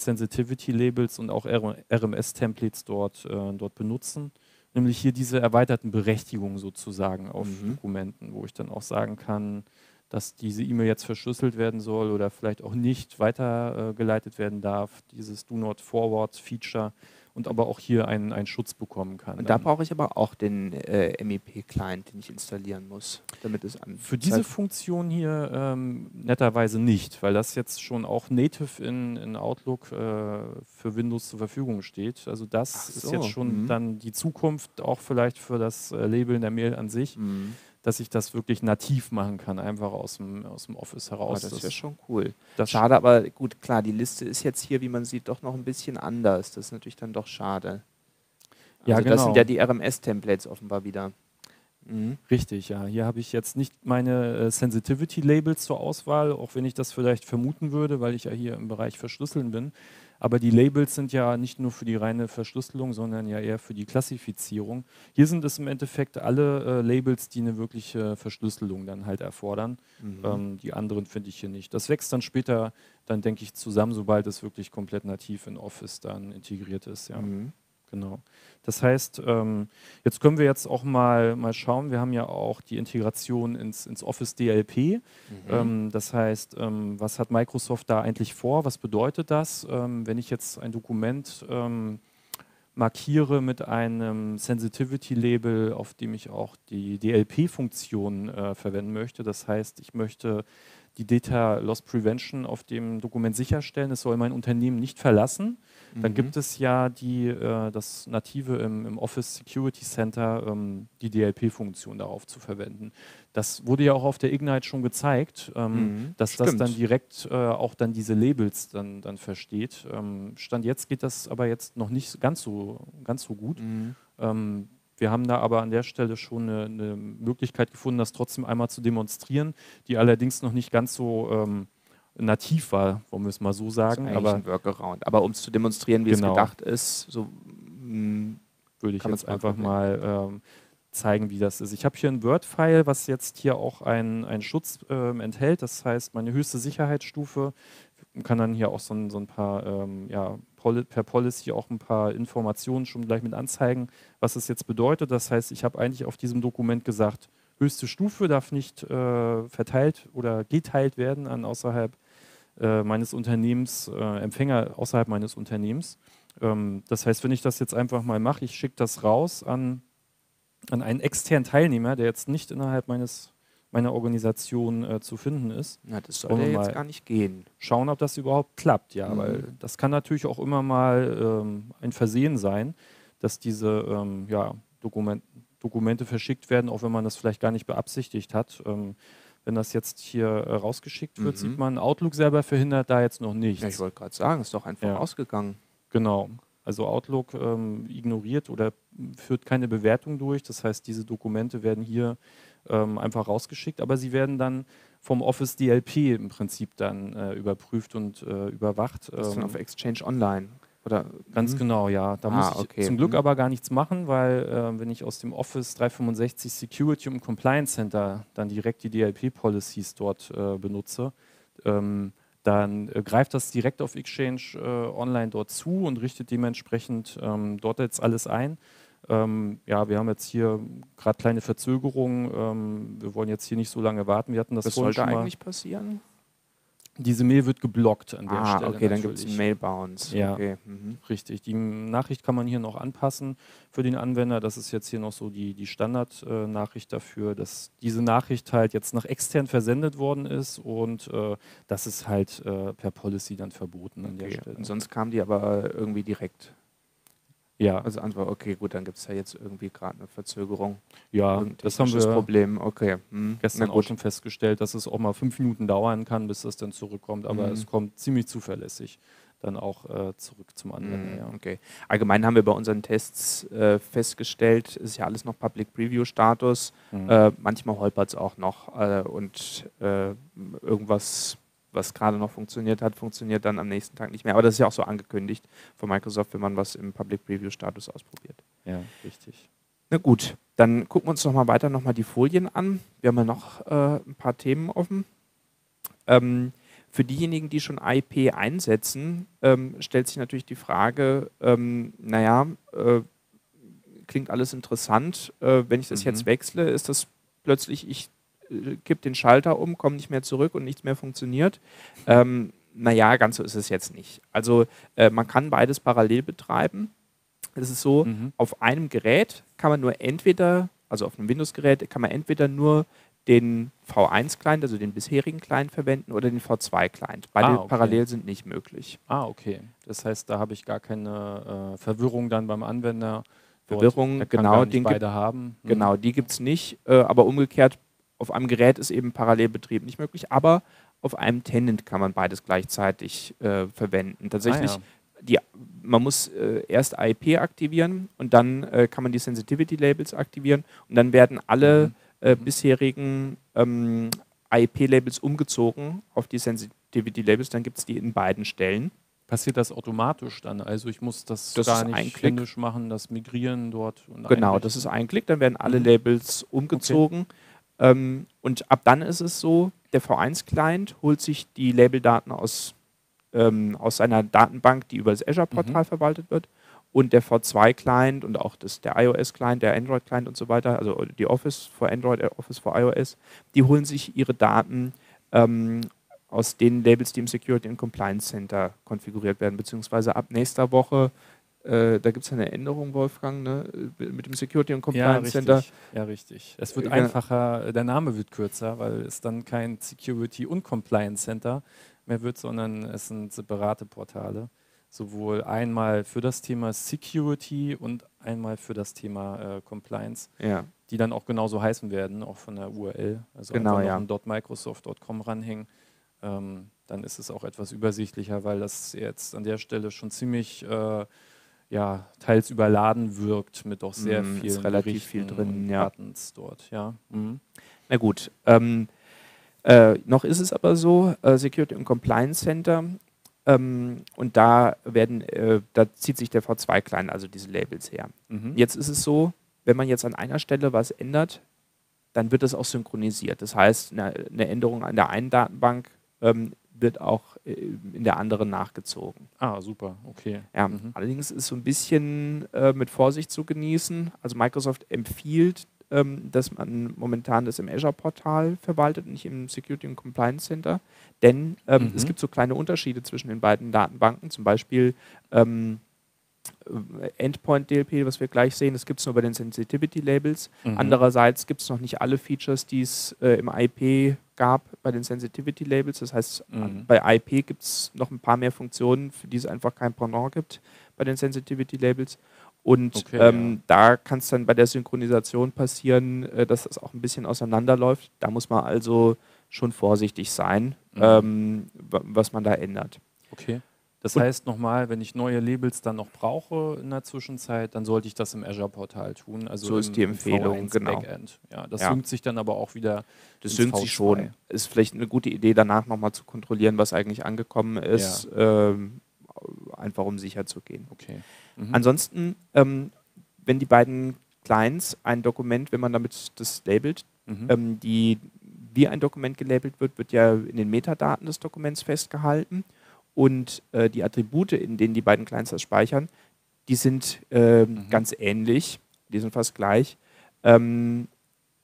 Sensitivity Labels und auch RMS-Templates dort, äh, dort benutzen. Nämlich hier diese erweiterten Berechtigungen sozusagen auf mhm. Dokumenten, wo ich dann auch sagen kann, dass diese E-Mail jetzt verschlüsselt werden soll oder vielleicht auch nicht weitergeleitet werden darf. Dieses Do Not Forward Feature und aber auch hier einen, einen Schutz bekommen kann.
Und da brauche ich aber auch den äh, MEP-Client, den ich installieren muss, damit es an.
Für diese Funktion hier ähm, netterweise nicht, weil das jetzt schon auch native in, in Outlook äh, für Windows zur Verfügung steht. Also das so. ist jetzt schon mhm. dann die Zukunft auch vielleicht für das äh, Labeln der Mail an sich. Mhm dass ich das wirklich nativ machen kann, einfach aus dem, aus dem Office heraus.
Oh, das wäre schon cool. schade, aber gut, klar, die Liste ist jetzt hier, wie man sieht, doch noch ein bisschen anders. Das ist natürlich dann doch schade. Also ja, genau. Das sind ja die RMS-Templates offenbar wieder.
Mhm. Richtig, ja. Hier habe ich jetzt nicht meine äh, Sensitivity-Labels zur Auswahl, auch wenn ich das vielleicht vermuten würde, weil ich ja hier im Bereich Verschlüsseln bin. Aber die Labels sind ja nicht nur für die reine Verschlüsselung, sondern ja eher für die Klassifizierung. Hier sind es im Endeffekt alle äh, Labels, die eine wirkliche Verschlüsselung dann halt erfordern. Mhm. Ähm, die anderen finde ich hier nicht. Das wächst dann später, dann denke ich, zusammen, sobald es wirklich komplett nativ in Office dann integriert ist. Ja. Mhm. Genau. Das heißt, ähm, jetzt können wir jetzt auch mal, mal schauen, wir haben ja auch die Integration ins, ins Office DLP. Mhm. Ähm, das heißt, ähm, was hat Microsoft da eigentlich vor? Was bedeutet das? Wenn ich jetzt ein Dokument markiere mit einem Sensitivity-Label, auf dem ich auch die DLP-Funktion äh, verwenden möchte, das heißt, ich möchte die Data Loss Prevention auf dem Dokument sicherstellen, es soll mein Unternehmen nicht verlassen dann mhm. gibt es ja die, äh, das Native im, im, Office Security Center, ähm, die DLP-Funktion darauf zu verwenden. Das wurde ja auch auf der Ignite schon gezeigt, ähm, mhm. dass Stimmt. das dann direkt äh, auch dann diese Labels dann, dann versteht. Ähm, Stand jetzt geht das aber jetzt noch nicht ganz so, ganz so gut. Mhm. Ähm, wir haben da aber an der Stelle schon eine, eine, Möglichkeit gefunden, das trotzdem einmal zu demonstrieren, die allerdings noch nicht ganz so ähm, nativ war, wollen wir es mal so sagen.
Das ist aber ein Workaround. Aber um es zu demonstrieren, wie genau. es gedacht ist, so
hm, würde ich jetzt einfach mal ähm, zeigen, wie das ist. Ich habe hier ein Word-File, was jetzt hier auch einen Schutz ähm, enthält. Das heißt, meine höchste Sicherheitsstufe Man kann dann hier auch so ein, so ein paar, ähm, ja, per Policy auch ein paar Informationen schon gleich mit anzeigen, was es jetzt bedeutet. Das heißt, ich habe eigentlich auf diesem Dokument gesagt, höchste Stufe darf nicht äh, verteilt oder geteilt werden an außerhalb äh, meines Unternehmens, äh, Empfänger außerhalb meines Unternehmens. Ähm, das heißt, wenn ich das jetzt einfach mal mache, ich schicke das raus an, an einen externen Teilnehmer, der jetzt nicht innerhalb meines meiner Organisation äh, zu finden ist.
Na, das soll ja jetzt gar nicht gehen.
Schauen, ob das überhaupt klappt, ja, mhm. weil das kann natürlich auch immer mal ähm, ein Versehen sein, dass diese ähm, ja, Dokument Dokumente verschickt werden, auch wenn man das vielleicht gar nicht beabsichtigt hat. Ähm, wenn das jetzt hier äh, rausgeschickt wird, mhm. sieht man, Outlook selber verhindert da jetzt noch nichts. Ja,
ich wollte gerade sagen, ist doch einfach ja. ausgegangen.
Genau. Also Outlook ähm, ignoriert oder führt keine Bewertung durch. Das heißt, diese Dokumente werden hier ähm, einfach rausgeschickt, aber sie werden dann vom Office DLP im Prinzip dann äh, überprüft und äh, überwacht.
Das ist dann ähm, auf Exchange Online. Oder,
Ganz mhm. genau, ja. Da ah, muss ich okay. zum Glück mhm. aber gar nichts machen, weil äh, wenn ich aus dem Office 365 Security und Compliance Center dann direkt die DLP-Policies dort äh, benutze, ähm, dann äh, greift das direkt auf Exchange äh, Online dort zu und richtet dementsprechend ähm, dort jetzt alles ein. Ähm, ja, wir haben jetzt hier gerade kleine Verzögerungen. Ähm, wir wollen jetzt hier nicht so lange warten. Wir hatten das
Was sollte eigentlich passieren?
Diese Mail wird geblockt an der
ah,
Stelle.
Okay, dann gibt es Mail-Bounce.
Ja,
okay.
mhm. richtig. Die Nachricht kann man hier noch anpassen für den Anwender. Das ist jetzt hier noch so die, die Standardnachricht äh, dafür, dass diese Nachricht halt jetzt nach extern versendet worden ist und äh, das ist halt äh, per Policy dann verboten an
okay.
der Stelle.
Und sonst kam die aber irgendwie direkt. Ja. Also Antwort, okay, gut, dann gibt es ja jetzt irgendwie gerade eine Verzögerung.
Ja, das haben wir
Problem. Okay.
Hm. gestern auch schon festgestellt, dass es auch mal fünf Minuten dauern kann, bis das dann zurückkommt, aber mhm. es kommt ziemlich zuverlässig dann auch äh, zurück zum Anwender. Mhm,
ja. Okay. Allgemein haben wir bei unseren Tests äh, festgestellt, es ist ja alles noch Public Preview Status. Mhm. Äh, manchmal holpert es auch noch äh, und äh, irgendwas was gerade noch funktioniert hat, funktioniert dann am nächsten Tag nicht mehr. Aber das ist ja auch so angekündigt von Microsoft, wenn man was im Public Preview Status ausprobiert.
Ja, richtig.
Na gut, dann gucken wir uns noch mal weiter noch mal die Folien an. Wir haben ja noch äh, ein paar Themen offen. Ähm, für diejenigen, die schon IP einsetzen, ähm, stellt sich natürlich die Frage, ähm, naja, äh, klingt alles interessant. Äh, wenn ich das mhm. jetzt wechsle, ist das plötzlich, ich kippt den Schalter um, kommt nicht mehr zurück und nichts mehr funktioniert. Ähm, naja, ganz so ist es jetzt nicht. Also äh, man kann beides parallel betreiben. Es ist so, mhm. auf einem Gerät kann man nur entweder, also auf einem Windows-Gerät, kann man entweder nur den V1-Client, also den bisherigen Client verwenden oder den V2-Client. Beide ah, okay. parallel sind nicht möglich.
Ah, okay. Das heißt, da habe ich gar keine äh, Verwirrung dann beim Anwender.
Verwirrung, genau,
die beide haben.
Mhm. Genau, die gibt es nicht, äh, aber umgekehrt auf einem Gerät ist eben Parallelbetrieb nicht möglich, aber auf einem Tenant kann man beides gleichzeitig äh, verwenden. Tatsächlich, ah, ja. die man muss äh, erst IP aktivieren und dann äh, kann man die Sensitivity Labels aktivieren und dann werden alle mhm. äh, bisherigen ähm, IP-Labels umgezogen auf die Sensitivity Labels. Dann gibt es die in beiden Stellen.
Passiert das automatisch dann? Also ich muss das, das gar nicht händisch machen, das Migrieren dort.
genau, das ist ein Klick, dann werden alle mhm. Labels umgezogen. Okay. Ähm, und ab dann ist es so, der V1-Client holt sich die Labeldaten aus, ähm, aus seiner Datenbank, die über das Azure-Portal mhm. verwaltet wird. Und der V2-Client und auch das, der iOS-Client, der Android-Client und so weiter, also die Office für Android, äh, Office für iOS, die holen sich ihre Daten ähm, aus den Labels, die im Security and Compliance Center konfiguriert werden, beziehungsweise ab nächster Woche, äh, da gibt es eine Änderung, Wolfgang, ne, mit dem Security and Compliance
ja,
Center.
Ja, richtig. Es wird äh, einfacher, der Name wird kürzer, weil es dann kein Security und Compliance Center mehr wird, sondern es sind separate Portale. Sowohl einmal für das Thema Security und einmal für das Thema äh, Compliance,
ja.
die dann auch genauso heißen werden, auch von der URL.
Also genau, einfach
ja. noch .microsoft.com ranhängen ähm, dann ist es auch etwas übersichtlicher, weil das jetzt an der Stelle schon ziemlich äh, ja, teils überladen wirkt mit doch sehr mm, viel
relativ viel drin, ja.
Buttons dort, ja. Mhm.
Na gut. Ähm, äh, noch ist es aber so, äh, Security und Compliance Center, ähm, und da werden, äh, da zieht sich der V2 klein, also diese Labels her. Mhm. Jetzt ist es so, wenn man jetzt an einer Stelle was ändert, dann wird das auch synchronisiert. Das heißt, eine, eine Änderung an der einen Datenbank ähm, wird auch äh, in der anderen nachgezogen.
Ah, super, okay.
Ja, mhm. Allerdings ist so ein bisschen äh, mit Vorsicht zu genießen. Also Microsoft empfiehlt, ähm, dass man momentan das im Azure-Portal verwaltet nicht im Security und Compliance Center. Denn ähm, mhm. es gibt so kleine Unterschiede zwischen den beiden Datenbanken. Zum Beispiel ähm, äh, Endpoint DLP, was wir gleich sehen, das gibt es nur bei den Sensitivity Labels. Mhm. Andererseits gibt es noch nicht alle Features, die es äh, im IP gab bei den Sensitivity Labels. Das heißt, mhm. bei IP gibt es noch ein paar mehr Funktionen, für die es einfach kein Pendant gibt bei den Sensitivity Labels. Und okay, ähm, ja. da kann es dann bei der Synchronisation passieren, äh, dass das auch ein bisschen auseinanderläuft. Da muss man also schon vorsichtig sein, mhm. ähm, was man da ändert.
Okay. Das und heißt nochmal, wenn ich neue Labels dann noch brauche in der Zwischenzeit, dann sollte ich das im Azure-Portal tun. Also
so ist die Empfehlung, genau.
Backend. Ja, das ja. synkt sich dann aber auch wieder.
Das synkt sich schon. Ist vielleicht eine gute Idee, danach nochmal zu kontrollieren, was eigentlich angekommen ist, ja. ähm, einfach um sicher zu gehen.
Okay.
Mhm. Ansonsten, ähm, wenn die beiden Clients ein Dokument, wenn man damit das labelt, mhm. ähm, die wie ein Dokument gelabelt wird, wird ja in den Metadaten des Dokuments festgehalten und äh, die Attribute, in denen die beiden Clients das speichern, die sind äh, mhm. ganz ähnlich, die sind fast gleich. Ähm,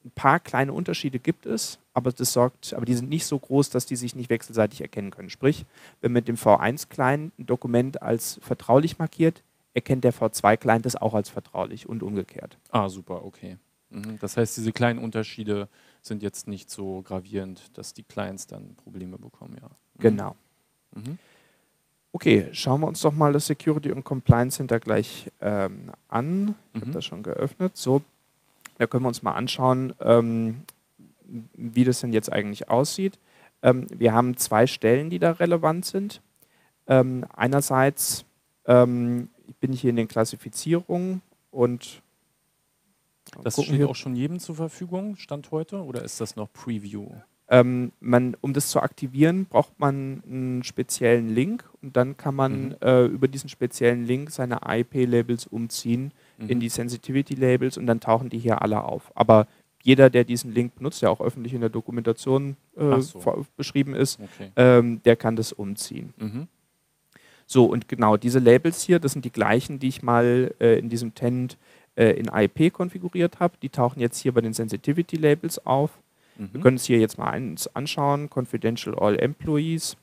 ein paar kleine Unterschiede gibt es, aber das sorgt, aber die sind nicht so groß, dass die sich nicht wechselseitig erkennen können. Sprich, wenn mit dem V1-Client ein Dokument als vertraulich markiert, erkennt der V2-Client das auch als vertraulich und umgekehrt.
Ah, super, okay. Mhm. Das heißt, diese kleinen Unterschiede sind jetzt nicht so gravierend, dass die Clients dann Probleme bekommen, ja.
Mhm. Genau. Mhm. Okay, schauen wir uns doch mal das Security und Compliance Center gleich ähm, an. Ich mhm. habe das schon geöffnet. So, da können wir uns mal anschauen, ähm, wie das denn jetzt eigentlich aussieht. Ähm, wir haben zwei Stellen, die da relevant sind. Ähm, einerseits ähm, bin ich hier in den Klassifizierungen und
das steht auch schon jedem zur Verfügung, Stand heute, oder ist das noch Preview?
Ähm, man, um das zu aktivieren, braucht man einen speziellen Link und dann kann man mhm. äh, über diesen speziellen Link seine IP-Labels umziehen mhm. in die Sensitivity-Labels und dann tauchen die hier alle auf. Aber jeder, der diesen Link benutzt, der auch öffentlich in der Dokumentation äh, so. beschrieben ist, okay. ähm, der kann das umziehen. Mhm. So, und genau diese Labels hier, das sind die gleichen, die ich mal äh, in diesem Tenant äh, in IP konfiguriert habe. Die tauchen jetzt hier bei den Sensitivity-Labels auf. Mhm. Wir können es hier jetzt mal eins anschauen, Confidential All Employees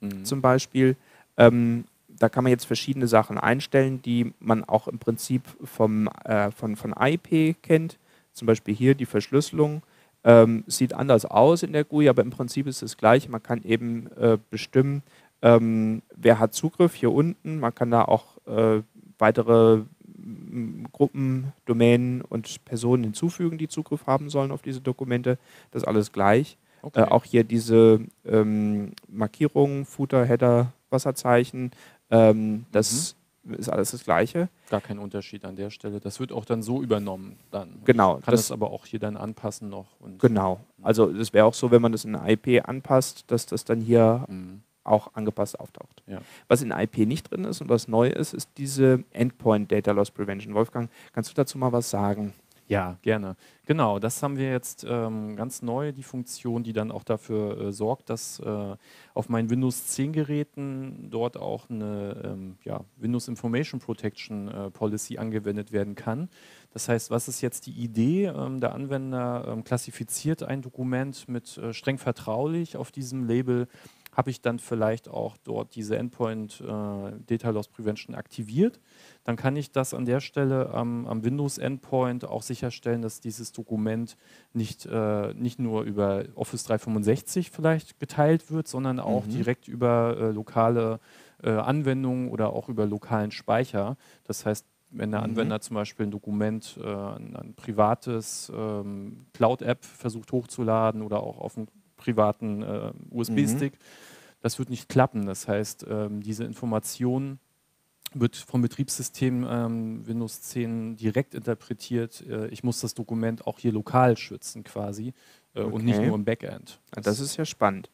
mhm. zum Beispiel. Ähm, da kann man jetzt verschiedene Sachen einstellen, die man auch im Prinzip vom, äh, von, von IP kennt. Zum Beispiel hier die Verschlüsselung. Ähm, sieht anders aus in der GUI, aber im Prinzip ist es gleich. Man kann eben äh, bestimmen, ähm, wer hat Zugriff hier unten. Man kann da auch äh, weitere Gruppen, Domänen und Personen hinzufügen, die Zugriff haben sollen auf diese Dokumente. Das ist alles gleich. Okay. Äh, auch hier diese ähm, Markierungen, Footer, Header, Wasserzeichen, ähm, das ist alles das Gleiche.
Gar kein Unterschied an der Stelle. Das wird auch dann so übernommen. Dann.
Genau.
Ich kann das, das aber auch hier dann anpassen noch.
genau. Also es wäre auch so, wenn man das in IP anpasst, dass das dann hier mhm. Auch angepasst auftaucht.
Ja.
Was in IP nicht drin ist und was neu ist, ist diese Endpoint Data Loss Prevention. Wolfgang, kannst du dazu mal was sagen?
Ja, gerne. Genau, das haben wir jetzt ähm, ganz neu, die Funktion, die dann auch dafür äh, sorgt, dass äh, auf meinen Windows 10 Geräten dort auch eine ähm, ja, Windows Information Protection äh, Policy angewendet werden kann. Das heißt, was ist jetzt die Idee? Ähm, der Anwender ähm, klassifiziert ein Dokument mit äh, streng vertraulich auf diesem Label habe ich dann vielleicht auch dort diese Endpoint äh, Data Loss Prevention aktiviert. Dann kann ich das an der Stelle ähm, am Windows Endpoint auch sicherstellen, dass dieses Dokument nicht, äh, nicht nur über Office 365 vielleicht geteilt wird, sondern auch mhm. direkt über äh, lokale äh, Anwendungen oder auch über lokalen Speicher. Das heißt, wenn der mhm. Anwender mhm. zum Beispiel ein Dokument, äh, ein, ein, privates ähm, Cloud-App versucht hochzuladen oder auch auf einem privaten äh, USB-Stick. Mhm. Das wird nicht klappen. Das heißt, ähm, diese Information wird vom Betriebssystem ähm, Windows 10 direkt interpretiert. Äh, ich muss das Dokument auch hier lokal schützen quasi äh, okay. und nicht nur im Backend.
Das, das ist ja spannend.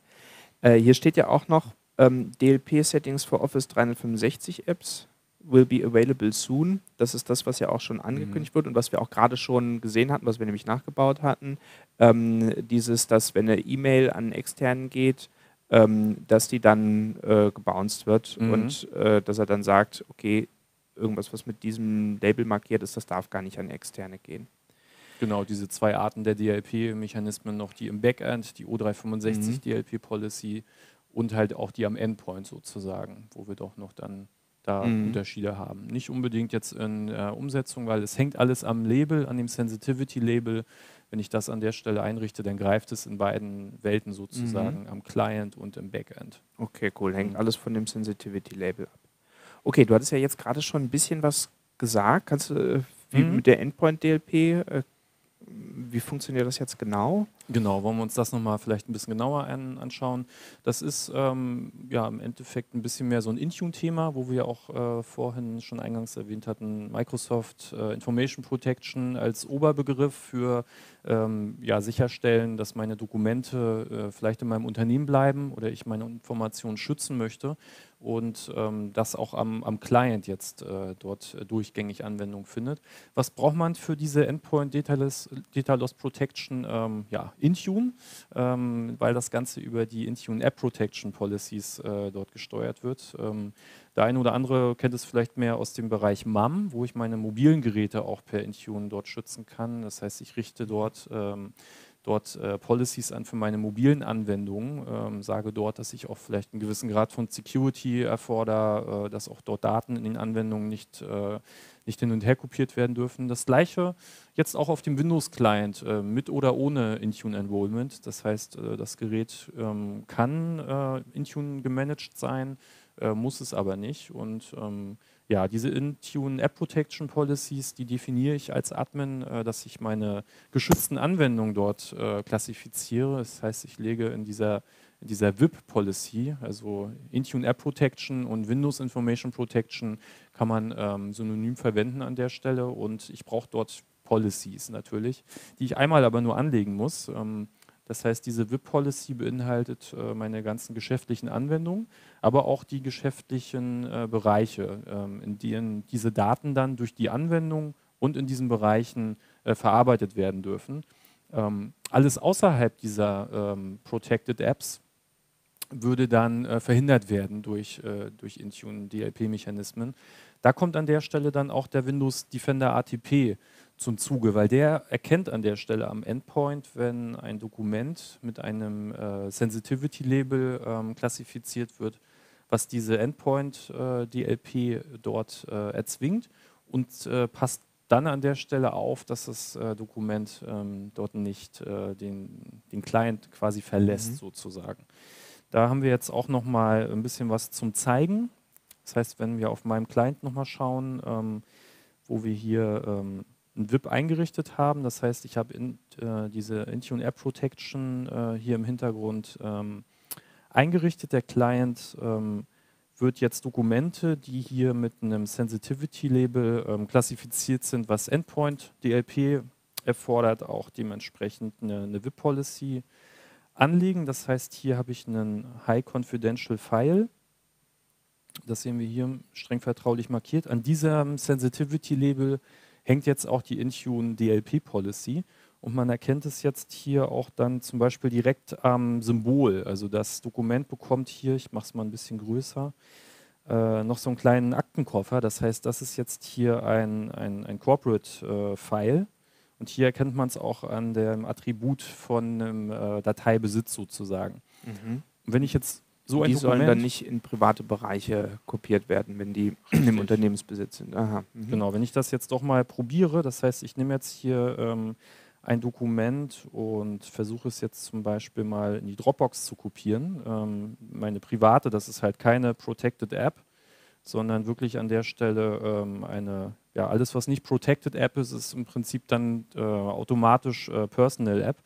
Äh, hier steht ja auch noch ähm, DLP-Settings für Office 365 Apps will be available soon. Das ist das, was ja auch schon angekündigt mhm. wird und was wir auch gerade schon gesehen hatten, was wir nämlich nachgebaut hatten. Ähm, dieses, dass wenn eine E-Mail an externen geht, ähm, dass die dann äh, gebounced wird mhm. und äh, dass er dann sagt, okay, irgendwas, was mit diesem Label markiert ist, das darf gar nicht an externe gehen.
Genau, diese zwei Arten der DLP-Mechanismen noch, die im Backend, die O365 mhm. DLP-Policy und halt auch die am Endpoint sozusagen, wo wir doch noch dann da mhm. Unterschiede haben. Nicht unbedingt jetzt in äh, Umsetzung, weil es hängt alles am Label, an dem Sensitivity-Label. Wenn ich das an der Stelle einrichte, dann greift es in beiden Welten sozusagen, mhm. am Client und im Backend.
Okay, cool. Hängt mhm. alles von dem Sensitivity-Label ab. Okay, du hattest ja jetzt gerade schon ein bisschen was gesagt. Kannst du, äh, wie mhm. mit der Endpoint-DLP, äh, wie funktioniert das jetzt genau?
Genau, wollen wir uns das nochmal vielleicht ein bisschen genauer an, anschauen. Das ist ähm, ja im Endeffekt ein bisschen mehr so ein Intune-Thema, wo wir auch äh, vorhin schon eingangs erwähnt hatten, Microsoft äh, Information Protection als Oberbegriff für ähm, ja, sicherstellen, dass meine Dokumente äh, vielleicht in meinem Unternehmen bleiben oder ich meine Informationen schützen möchte und ähm, das auch am, am Client jetzt äh, dort durchgängig Anwendung findet. Was braucht man für diese Endpoint Data Loss, Data Loss Protection? Ähm, ja, Intune, ähm, weil das Ganze über die Intune App Protection Policies äh, dort gesteuert wird. Ähm, der eine oder andere kennt es vielleicht mehr aus dem Bereich MAM, wo ich meine mobilen Geräte auch per Intune dort schützen kann. Das heißt, ich richte dort ähm, dort äh, Policies an für meine mobilen Anwendungen, ähm, sage dort, dass ich auch vielleicht einen gewissen Grad von Security erfordere, äh, dass auch dort Daten in den Anwendungen nicht, äh, nicht hin und her kopiert werden dürfen. Das gleiche jetzt auch auf dem Windows-Client äh, mit oder ohne Intune Enrollment. Das heißt, äh, das Gerät ähm, kann äh, Intune gemanagt sein, muss es aber nicht. Und ähm, ja, diese Intune App Protection Policies, die definiere ich als Admin, äh, dass ich meine geschützten Anwendungen dort äh, klassifiziere. Das heißt, ich lege in dieser, dieser VIP Policy, also Intune App Protection und Windows Information Protection, kann man ähm, synonym verwenden an der Stelle und ich brauche dort Policies natürlich, die ich einmal aber nur anlegen muss. Ähm, das heißt, diese VIP-Policy beinhaltet äh, meine ganzen geschäftlichen Anwendungen, aber auch die geschäftlichen äh, Bereiche, ähm, in denen diese Daten dann durch die Anwendung und in diesen Bereichen äh, verarbeitet werden dürfen. Ähm, alles außerhalb dieser ähm, Protected Apps würde dann äh, verhindert werden durch, äh, durch Intune DLP-Mechanismen. Da kommt an der Stelle dann auch der Windows Defender ATP zum Zuge, weil der erkennt an der Stelle am Endpoint, wenn ein Dokument mit einem äh, Sensitivity-Label ähm, klassifiziert wird, was diese Endpoint-DLP äh, dort äh, erzwingt und äh, passt dann an der Stelle auf, dass das äh, Dokument ähm, dort nicht äh, den, den Client quasi verlässt, mhm. sozusagen. Da haben wir jetzt auch noch mal ein bisschen was zum Zeigen. Das heißt, wenn wir auf meinem Client noch mal schauen, ähm, wo wir hier ähm, ein VIP eingerichtet haben. Das heißt, ich habe in, äh, diese Intune App Protection äh, hier im Hintergrund ähm, eingerichtet. Der Client ähm, wird jetzt Dokumente, die hier mit einem Sensitivity-Label ähm, klassifiziert sind, was Endpoint DLP erfordert, auch dementsprechend eine, eine VIP-Policy anlegen. Das heißt, hier habe ich einen High Confidential File. Das sehen wir hier streng vertraulich markiert. An diesem Sensitivity-Label hängt jetzt auch die Intune DLP Policy. Und man erkennt es jetzt hier auch dann zum Beispiel direkt am Symbol. Also das Dokument bekommt hier, ich mache es mal ein bisschen größer, äh, noch so einen kleinen Aktenkoffer. Das heißt, das ist jetzt hier ein, ein, ein Corporate-File. Äh, und hier erkennt man es auch an dem Attribut von einem äh, Dateibesitz sozusagen. Mhm. Und wenn ich jetzt so
ein die Dokument, sollen dann nicht in private Bereiche kopiert werden, wenn die im Unternehmensbesitz sind.
Aha. Mhm. Genau, wenn ich das jetzt doch mal probiere, das heißt, ich nehme jetzt hier ähm, ein Dokument und versuche es jetzt zum Beispiel mal in die Dropbox zu kopieren. Ähm, meine private, das ist halt keine Protected App, sondern wirklich an der Stelle ähm, eine, ja, alles was nicht Protected App ist, ist im Prinzip dann äh, automatisch äh, Personal App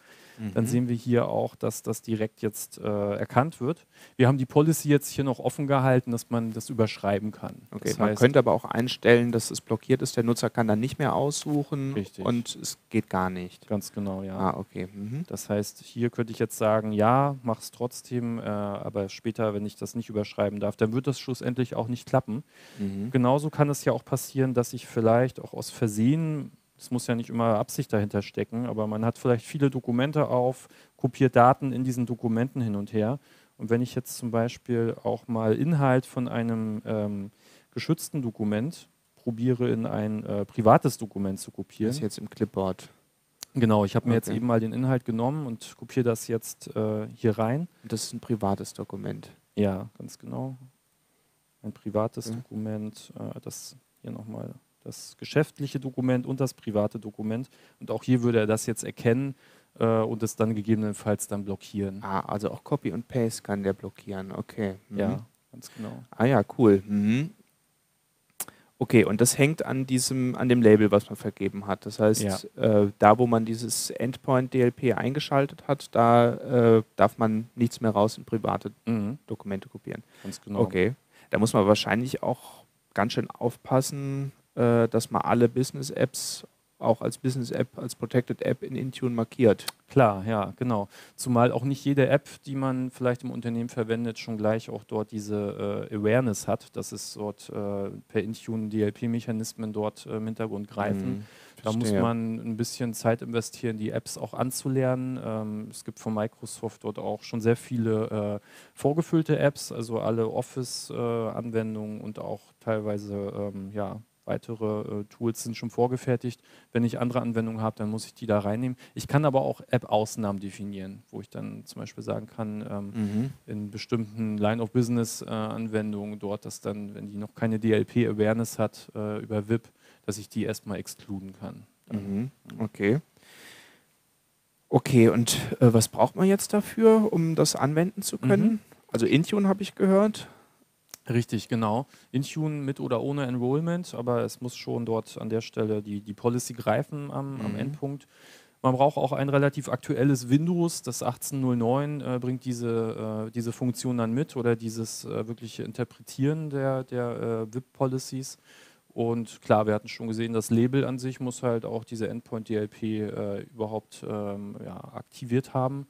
dann mhm. sehen wir hier auch, dass das direkt jetzt äh, erkannt wird. Wir haben die Policy jetzt hier noch offen gehalten, dass man das überschreiben kann.
Okay, das man könnte aber auch einstellen, dass es blockiert ist. Der Nutzer kann dann nicht mehr aussuchen
Richtig.
und es geht gar nicht.
Ganz genau, ja.
Ah, okay. Mhm.
Das heißt, hier könnte ich jetzt sagen, ja, mach es trotzdem, äh, aber später, wenn ich das nicht überschreiben darf, dann wird das schlussendlich auch nicht klappen. Mhm. Genauso kann es ja auch passieren, dass ich vielleicht auch aus Versehen es muss ja nicht immer Absicht dahinter stecken, aber man hat vielleicht viele Dokumente auf, kopiert Daten in diesen Dokumenten hin und her. Und wenn ich jetzt zum Beispiel auch mal Inhalt von einem ähm, geschützten Dokument probiere, in ein äh, privates Dokument zu kopieren. Das
ist jetzt im Clipboard.
Genau, ich habe mir okay. jetzt eben mal den Inhalt genommen und kopiere das jetzt äh, hier rein.
Das ist ein privates Dokument.
Ja, ganz genau. Ein privates mhm. Dokument, äh, das hier nochmal das geschäftliche Dokument und das private Dokument. Und auch hier würde er das jetzt erkennen äh, und es dann gegebenenfalls dann blockieren.
Ah, also auch Copy und Paste kann der blockieren, okay.
Mhm. Ja, ganz genau.
Ah ja, cool. Mhm. Okay, und das hängt an diesem, an dem Label, was man vergeben hat. Das heißt, ja. äh, da wo man dieses Endpoint DLP eingeschaltet hat, da äh, darf man nichts mehr raus in private mhm. Dokumente kopieren.
Ganz genau.
Okay. Da muss man wahrscheinlich auch ganz schön aufpassen, äh, dass man alle Business-Apps auch als Business-App, als Protected App in Intune markiert.
Klar, ja, genau. Zumal auch nicht jede App, die man vielleicht im Unternehmen verwendet, schon gleich auch dort diese äh, Awareness hat, dass es dort äh, per Intune DLP-Mechanismen dort äh, im Hintergrund greifen. Mhm, da muss man ein bisschen Zeit investieren, die Apps auch anzulernen. Ähm, es gibt von Microsoft dort auch schon sehr viele äh, vorgefüllte Apps, also alle Office-Anwendungen und auch teilweise ähm, ja, weitere äh, Tools sind schon vorgefertigt. Wenn ich andere Anwendungen habe, dann muss ich die da reinnehmen. Ich kann aber auch App-Ausnahmen definieren, wo ich dann zum Beispiel sagen kann, ähm, mhm. in bestimmten Line-of-Business-Anwendungen dort, dass dann, wenn die noch keine DLP-Awareness hat äh, über VIP, dass ich die erstmal exkluden kann.
Mhm. Okay. Okay, und äh, was braucht man jetzt dafür, um das anwenden zu können? Mhm. Also Intune habe ich gehört.
Richtig, genau. Intune mit oder ohne Enrollment, aber es muss schon dort an der Stelle die, die Policy greifen am, mhm. am Endpunkt. Man braucht auch ein relativ aktuelles Windows. Das 1809 äh, bringt diese, äh, diese Funktion dann mit oder dieses äh, wirkliche Interpretieren der, der äh, VIP-Policies. Und klar, wir hatten schon gesehen, das Label an sich muss halt auch diese Endpoint DLP äh, überhaupt ähm, ja, aktiviert haben.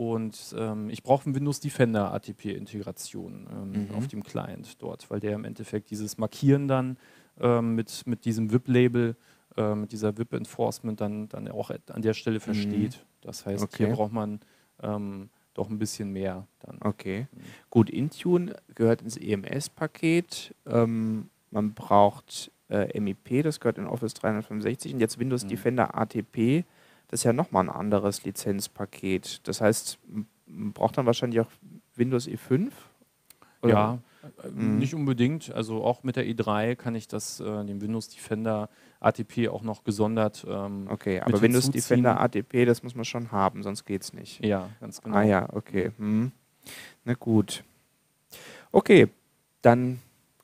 Und ähm, ich brauche einen Windows Defender ATP-Integration ähm, mhm. auf dem Client dort, weil der im Endeffekt dieses Markieren dann ähm, mit, mit diesem VIP-Label, äh, mit dieser VIP-Enforcement dann, dann auch an der Stelle versteht. Mhm. Das heißt, okay. hier braucht man ähm, doch ein bisschen mehr dann.
Okay. Mhm. Gut, Intune gehört ins EMS-Paket. Ähm, man braucht äh, MIP, das gehört in Office 365 und jetzt Windows mhm. Defender ATP das ist ja nochmal ein anderes Lizenzpaket. Das heißt, man braucht dann wahrscheinlich auch Windows E5?
Oder? Ja, mhm. nicht unbedingt. Also auch mit der E3 kann ich das, äh, dem Windows Defender ATP auch noch gesondert.
Ähm, okay, aber Windows Defender ATP, das muss man schon haben, sonst geht es nicht.
Ja, ganz genau.
Ah ja, okay. Mhm. Na gut. Okay, dann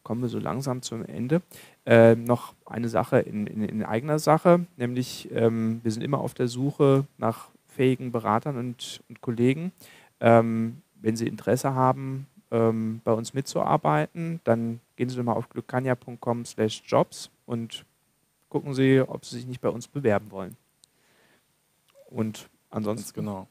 kommen wir so langsam zum Ende. Äh, noch eine Sache in, in, in eigener Sache, nämlich ähm, wir sind immer auf der Suche nach fähigen Beratern und, und Kollegen. Ähm, wenn Sie Interesse haben, ähm, bei uns mitzuarbeiten, dann gehen Sie doch mal auf glückania.com/jobs und gucken Sie, ob Sie sich nicht bei uns bewerben wollen. Und ansonsten.
genau.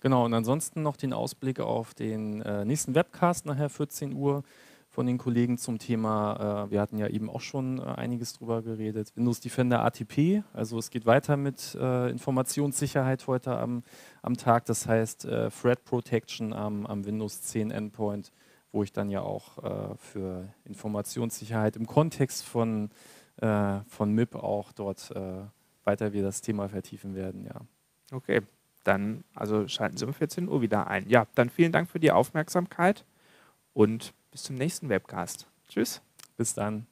Genau, und ansonsten noch den Ausblick auf den äh, nächsten Webcast nachher 14 Uhr von den Kollegen zum Thema, äh, wir hatten ja eben auch schon äh, einiges drüber geredet, Windows Defender ATP, also es geht weiter mit äh, Informationssicherheit heute am, am Tag, das heißt äh, Threat Protection am, am Windows 10 Endpoint, wo ich dann ja auch äh, für Informationssicherheit im Kontext von, äh, von MIP auch dort weiter wir das Thema vertiefen werden, ja.
Okay, dann also schalten Sie um 14 Uhr wieder ein. Ja, dann vielen Dank für die Aufmerksamkeit und bis zum nächsten Webcast. Tschüss.
Bis dann.